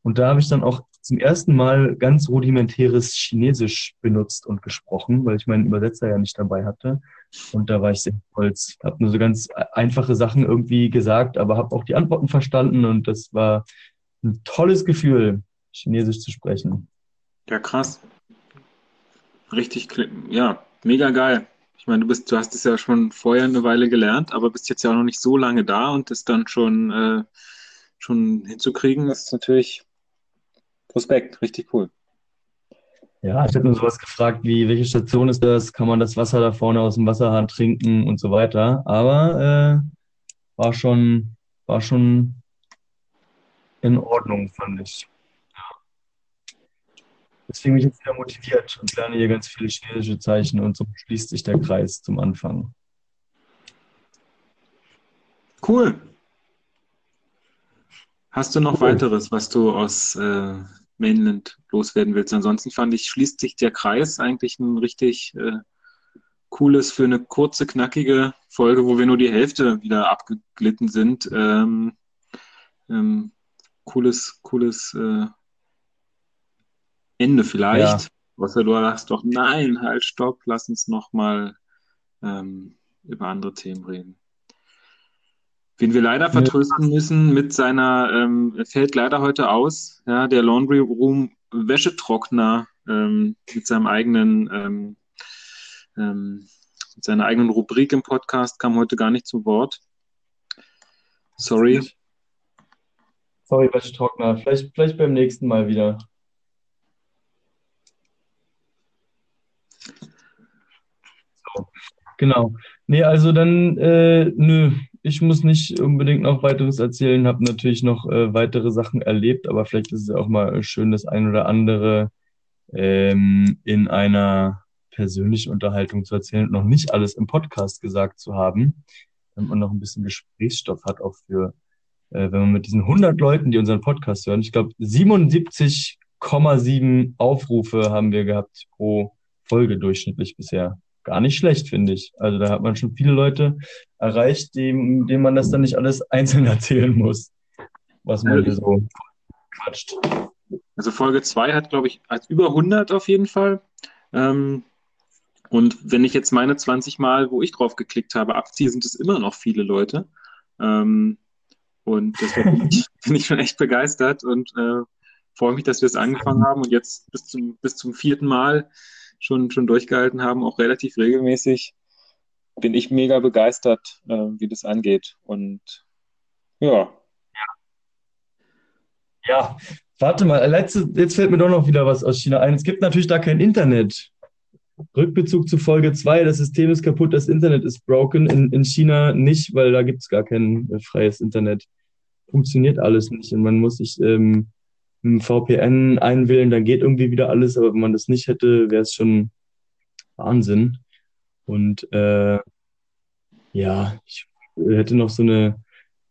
Und da habe ich dann auch zum ersten Mal ganz rudimentäres Chinesisch benutzt und gesprochen, weil ich meinen Übersetzer ja nicht dabei hatte. Und da war ich sehr stolz. Habe nur so ganz einfache Sachen irgendwie gesagt, aber habe auch die Antworten verstanden und das war ein tolles Gefühl, Chinesisch zu sprechen. Ja, krass. Richtig, ja, mega geil. Ich meine, du bist, du hast es ja schon vorher eine Weile gelernt, aber bist jetzt ja auch noch nicht so lange da und das dann schon, äh, schon hinzukriegen, ist natürlich Respekt, richtig cool. Ja, ich habe nur sowas gefragt wie, welche Station ist das? Kann man das Wasser da vorne aus dem Wasserhahn trinken und so weiter. Aber äh, war schon, war schon in Ordnung, fand ich. Deswegen bin ich jetzt wieder motiviert und lerne hier ganz viele chinesische Zeichen und so schließt sich der Kreis zum Anfang. Cool. Hast du noch cool. weiteres, was du aus äh, Mainland loswerden willst? Ansonsten fand ich, schließt sich der Kreis eigentlich ein richtig äh, cooles für eine kurze, knackige Folge, wo wir nur die Hälfte wieder abgeglitten sind. Ähm, ähm, cooles, cooles äh, Ende vielleicht. Ja. Außer du sagst doch, nein, halt, stopp, lass uns nochmal ähm, über andere Themen reden. Wen wir leider vertrösten müssen mit seiner, ähm, fällt leider heute aus, ja, der Laundry Room Wäschetrockner ähm, mit seinem eigenen, ähm, ähm, mit seiner eigenen Rubrik im Podcast kam heute gar nicht zu Wort. Sorry. Sorry, Wäschetrockner. Vielleicht, vielleicht beim nächsten Mal wieder. Genau. Nee, also dann, äh, nö, ich muss nicht unbedingt noch weiteres erzählen, habe natürlich noch äh, weitere Sachen erlebt, aber vielleicht ist es auch mal schön, das ein oder andere ähm, in einer persönlichen Unterhaltung zu erzählen und noch nicht alles im Podcast gesagt zu haben, damit man noch ein bisschen Gesprächsstoff hat, auch für, äh, wenn man mit diesen 100 Leuten, die unseren Podcast hören, ich glaube 77,7 Aufrufe haben wir gehabt pro Folge durchschnittlich bisher gar nicht schlecht, finde ich. Also da hat man schon viele Leute erreicht, denen, denen man das dann nicht alles [LAUGHS] einzeln erzählen muss, was man hier so quatscht. Also Folge 2 hat, glaube ich, als über 100 auf jeden Fall. Ähm, und wenn ich jetzt meine 20 Mal, wo ich drauf geklickt habe, abziehe, sind es immer noch viele Leute. Ähm, und deswegen [LAUGHS] bin ich, bin ich schon echt begeistert und äh, freue mich, dass wir es angefangen haben und jetzt bis zum, bis zum vierten Mal schon, schon durchgehalten haben, auch relativ regelmäßig, bin ich mega begeistert, äh, wie das angeht. Und ja. Ja, warte mal, letzte, jetzt fällt mir doch noch wieder was aus China ein. Es gibt natürlich da kein Internet. Rückbezug zu Folge 2, das System ist kaputt, das Internet ist broken. In, in China nicht, weil da gibt es gar kein äh, freies Internet. Funktioniert alles nicht und man muss sich ähm, ein VPN einwählen, dann geht irgendwie wieder alles, aber wenn man das nicht hätte, wäre es schon Wahnsinn. Und äh, ja, ich hätte noch so eine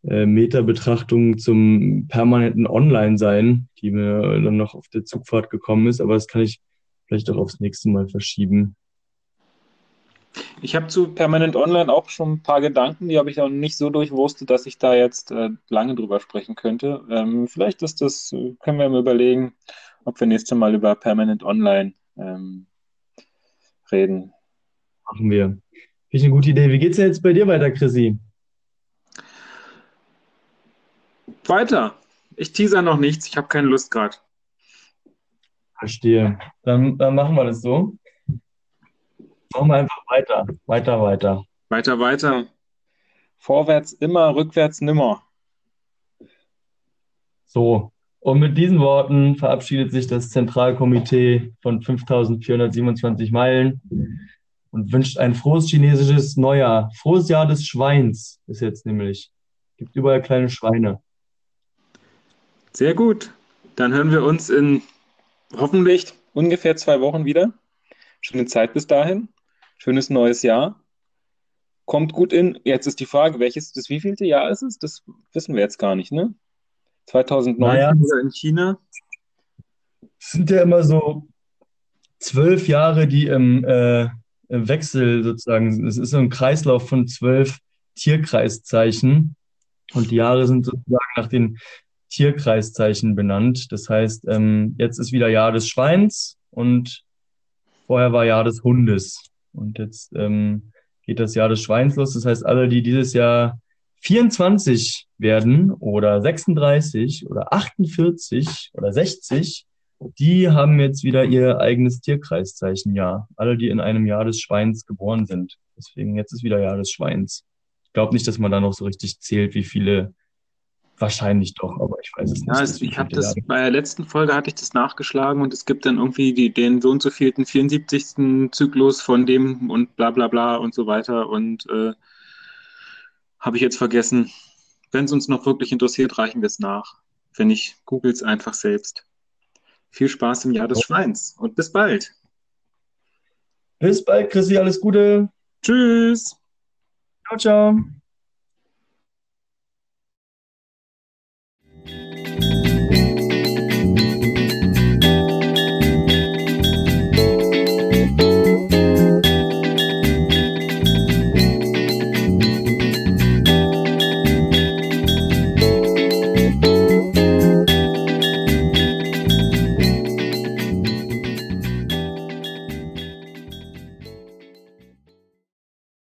äh, Meta-Betrachtung zum permanenten Online-Sein, die mir dann noch auf der Zugfahrt gekommen ist, aber das kann ich vielleicht auch aufs nächste Mal verschieben. Ich habe zu Permanent Online auch schon ein paar Gedanken, die habe ich auch nicht so durchwurstet, dass ich da jetzt äh, lange drüber sprechen könnte. Ähm, vielleicht ist das, äh, können wir mal überlegen, ob wir nächstes Mal über Permanent Online ähm, reden. Machen wir. Finde ich eine gute Idee. Wie geht es jetzt bei dir weiter, Chrissy? Weiter. Ich teaser noch nichts, ich habe keine Lust gerade. Verstehe. Dann, dann machen wir das so. Machen wir einfach weiter, weiter, weiter. Weiter, weiter. Vorwärts immer, rückwärts nimmer. So, und mit diesen Worten verabschiedet sich das Zentralkomitee von 5427 Meilen. und wünscht ein frohes chinesisches Neujahr. Frohes Jahr des Schweins ist jetzt nämlich. Gibt überall kleine Schweine. Sehr gut. Dann hören wir uns in hoffentlich ungefähr zwei Wochen wieder. Schöne Zeit bis dahin. Schönes neues Jahr. Kommt gut in. Jetzt ist die Frage, welches, das wievielte Jahr ist es? Das wissen wir jetzt gar nicht, ne? 2019 Naja. oder in China? Es sind ja immer so zwölf Jahre, die im, äh, im Wechsel sozusagen, es ist so ein Kreislauf von zwölf Tierkreiszeichen und die Jahre sind sozusagen nach den Tierkreiszeichen benannt. Das heißt, ähm, jetzt ist wieder Jahr des Schweins und vorher war Jahr des Hundes. Und jetzt ähm, geht das Jahr des Schweins los. Das heißt, alle, die dieses Jahr 24 werden oder 36 oder 48 oder 60, die haben jetzt wieder ihr eigenes Tierkreiszeichenjahr. Alle, die in einem Jahr des Schweins geboren sind. Deswegen jetzt ist wieder Jahr des Schweins. Ich glaube nicht, dass man da noch so richtig zählt, wie viele. Wahrscheinlich doch, aber ich weiß es nicht. Ja, es, ich habe das bei der letzten Folge hatte ich das nachgeschlagen und es gibt dann irgendwie die, den so und so vielten 74. Zyklus von dem und bla bla bla und so weiter und äh, habe ich jetzt vergessen. Wenn es uns noch wirklich interessiert, reichen wir es nach. Wenn nicht, googelt es einfach selbst. Viel Spaß im Jahr des Schweins und bis bald. Bis bald, Chrissy, alles Gute. Tschüss. Ciao, ciao.